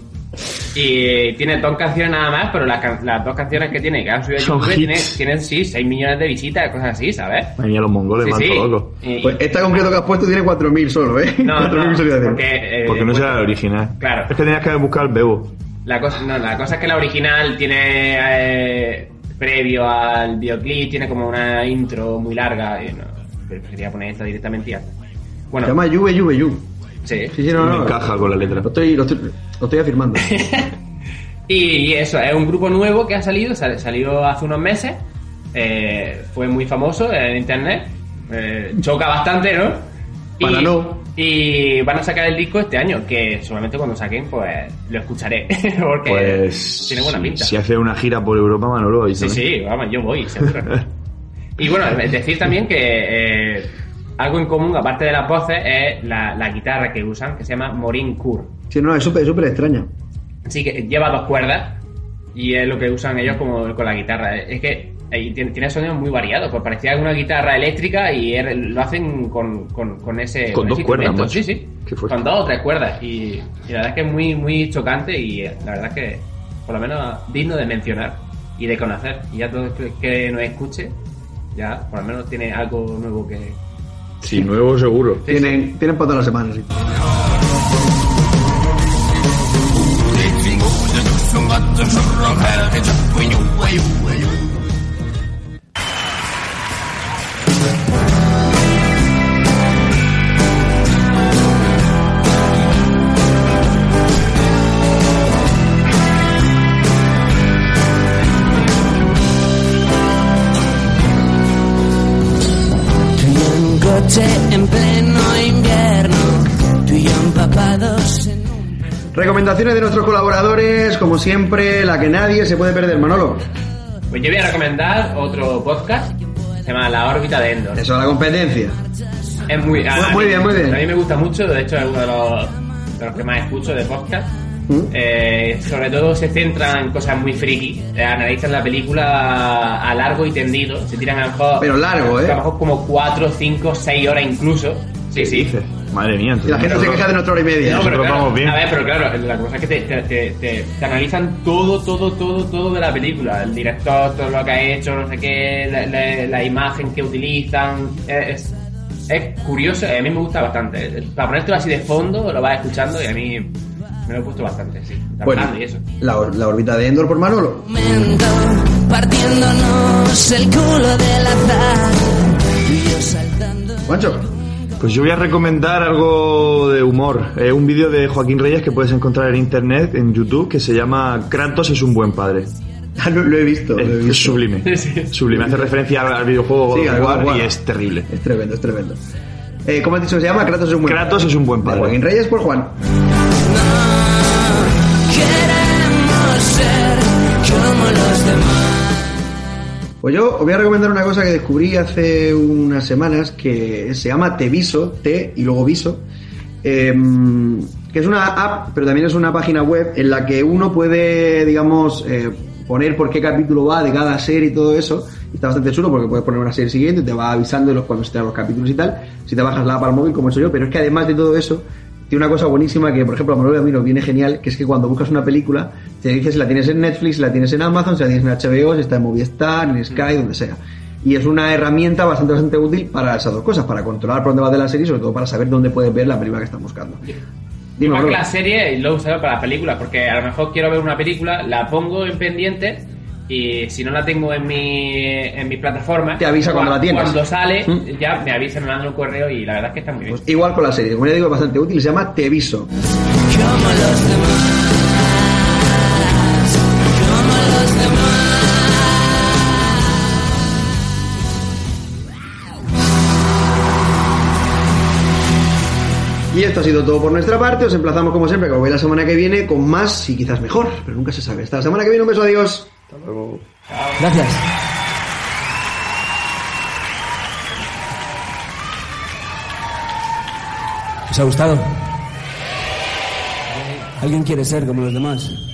Speaker 6: Y tiene dos canciones nada más, pero las, can- las dos canciones que tiene, que han subido a YouTube, tienen, tienen, sí, 6 millones de visitas, cosas así, ¿sabes?
Speaker 5: Mía, los mongoles
Speaker 6: Sí,
Speaker 5: van
Speaker 6: sí. Y-
Speaker 4: Pues esta concreto que has puesto tiene 4.000 solo, ¿eh?
Speaker 6: no,
Speaker 4: 4.000
Speaker 6: no,
Speaker 4: visualizaciones.
Speaker 6: porque, eh,
Speaker 5: Porque no
Speaker 6: pues,
Speaker 5: será la original.
Speaker 6: Claro.
Speaker 5: Es que tenías que buscar el bebo.
Speaker 6: La cosa, no, la cosa es que la original tiene, eh, previo al videoclip, tiene como una intro muy larga. Y no, preferiría poner esta directamente y ya está.
Speaker 4: Se
Speaker 6: Bueno,
Speaker 4: llama Yuve Yuve Yu.
Speaker 6: Sí.
Speaker 4: Sí, sí, no,
Speaker 5: me
Speaker 4: no.
Speaker 5: encaja con la letra.
Speaker 4: Lo estoy, lo estoy, lo estoy afirmando.
Speaker 6: Y, y eso, es un grupo nuevo que ha salido, sal- salió hace unos meses, eh, fue muy famoso en internet, eh, choca bastante, ¿no? Y,
Speaker 4: Para no.
Speaker 6: Y van a sacar el disco este año, que solamente cuando saquen, pues lo escucharé, porque
Speaker 5: Pues.
Speaker 6: tiene buena pinta.
Speaker 5: Si hace una gira por Europa, Manolo.
Speaker 6: Sí, sí, vamos, yo voy, seguro. y bueno, es decir también que eh, algo en común, aparte de las voces, es la, la guitarra que usan, que se llama Morin Kur.
Speaker 4: Sí, no, es súper, súper extraña.
Speaker 6: Sí, que lleva dos cuerdas y es lo que usan ellos como con la guitarra. Es que ahí tiene, tiene sonidos muy variados, pues parecía una guitarra eléctrica y er- lo hacen con, con, con ese,
Speaker 5: Con dos
Speaker 6: ese
Speaker 5: cuerdas, macho.
Speaker 6: Sí, sí. Con dos o tres cuerdas. Y, y la verdad es que es muy, muy chocante y eh, la verdad es que por lo menos digno de mencionar. y de conocer. Y ya todo el que nos escuche, ya por lo menos tiene algo nuevo que...
Speaker 5: Sí, nuevo seguro.
Speaker 4: Tienen, tienen para todas las semanas. sí.
Speaker 11: En un pleno invierno, tú y yo empapados en
Speaker 4: Recomendaciones de nuestros colaboradores, como siempre, la que nadie se puede perder, Manolo.
Speaker 6: Pues yo voy a recomendar otro podcast, se llama La órbita de Endor.
Speaker 4: Eso, la competencia.
Speaker 6: Es muy,
Speaker 4: Muy
Speaker 6: mí-
Speaker 4: bien, muy bien.
Speaker 6: A mí me gusta mucho, de hecho es uno de los, de los que más escucho de podcast.
Speaker 4: ¿Mm?
Speaker 6: Eh, sobre todo se centran en cosas muy friki, eh, analizan la película a largo y tendido, se tiran a lo mejor,
Speaker 4: Pero largo, ¿eh?
Speaker 6: a lo mejor como 4, 5, 6 horas incluso. Sí, sí.
Speaker 5: Dice, madre mía.
Speaker 4: Y la gente se queja de nuestra hora y media.
Speaker 6: No, pero
Speaker 5: Nosotros
Speaker 6: claro,
Speaker 5: vamos bien.
Speaker 6: A ver, pero claro, la cosa es que te, te, te- te- te analizan todo, todo, todo, todo de la película. El director, todo lo que ha hecho, no sé qué, la, la- la imagen que utilizan. eh, Es, es curioso, a mí me gusta bastante. Para ponértelo así de fondo, lo vas escuchando y a mí me lo he puesto bastante, sí.
Speaker 4: Bueno,
Speaker 6: y eso.
Speaker 4: la, la órbita de Endor por Manolo.
Speaker 11: momento, partiéndonos el culo del azar, yo saltando.
Speaker 4: Juancho.
Speaker 5: Pues yo voy a recomendar algo de humor. Eh, un vídeo de Joaquín Reyes que puedes encontrar en internet, en YouTube, que se llama Kratos es un buen padre.
Speaker 4: Ah, lo, lo he visto, lo he
Speaker 5: Es,
Speaker 4: visto.
Speaker 5: es sublime.
Speaker 6: Sí.
Speaker 5: Sublime. Hace referencia al, al videojuego
Speaker 4: Sí,
Speaker 5: War
Speaker 4: War.
Speaker 5: y es terrible.
Speaker 4: Es tremendo, es tremendo. Eh, ¿Cómo has dicho que se llama? Kratos es un buen
Speaker 5: Kratos es un buen
Speaker 4: De
Speaker 5: padre.
Speaker 4: Joaquín Reyes por Juan. Pues yo os voy a recomendar una cosa que descubrí hace unas semanas que se llama Teviso, T y luego Viso, em, que es una app, pero también es una página web en la que uno puede, digamos, eh, poner por qué capítulo va de cada serie y todo eso. Está bastante chulo porque puedes poner una serie siguiente, te va avisando de los cuando estén los capítulos y tal. Si te bajas la app al móvil, como he hecho yo, pero es que además de todo eso, tiene una cosa buenísima que, por ejemplo, a Manuel y a mí nos viene genial, que es que cuando buscas una película, te dice si la tienes en Netflix, si la tienes en Amazon, si la tienes en HBO, si está en Movistar, en Sky, donde sea. Y es una herramienta bastante, bastante útil para esas dos cosas, para controlar por dónde va de la serie y sobre todo para saber dónde puedes ver la película que estás buscando. Dime,
Speaker 6: que la serie lo he usado para las películas, porque a lo mejor quiero ver una película, la pongo en pendiente y si no la tengo en mi, en mi plataforma,
Speaker 4: Te avisa cuando
Speaker 6: cua-
Speaker 4: la tienes.
Speaker 6: Cuando sale,
Speaker 4: ¿Mm?
Speaker 6: ya me avisa, me mandan un correo y la verdad es que está muy bien.
Speaker 4: Pues igual con la serie, como ya digo, es bastante útil, se llama.
Speaker 11: Como. Como los demás.
Speaker 4: Y esto ha sido todo por nuestra parte. Os emplazamos como siempre, que os veis la semana que viene con más y quizás mejor, pero nunca se sabe. Hasta la semana que viene, un beso, adiós.
Speaker 9: Gracias. ¿Os ha gustado? ¿Alguien quiere ser como los demás?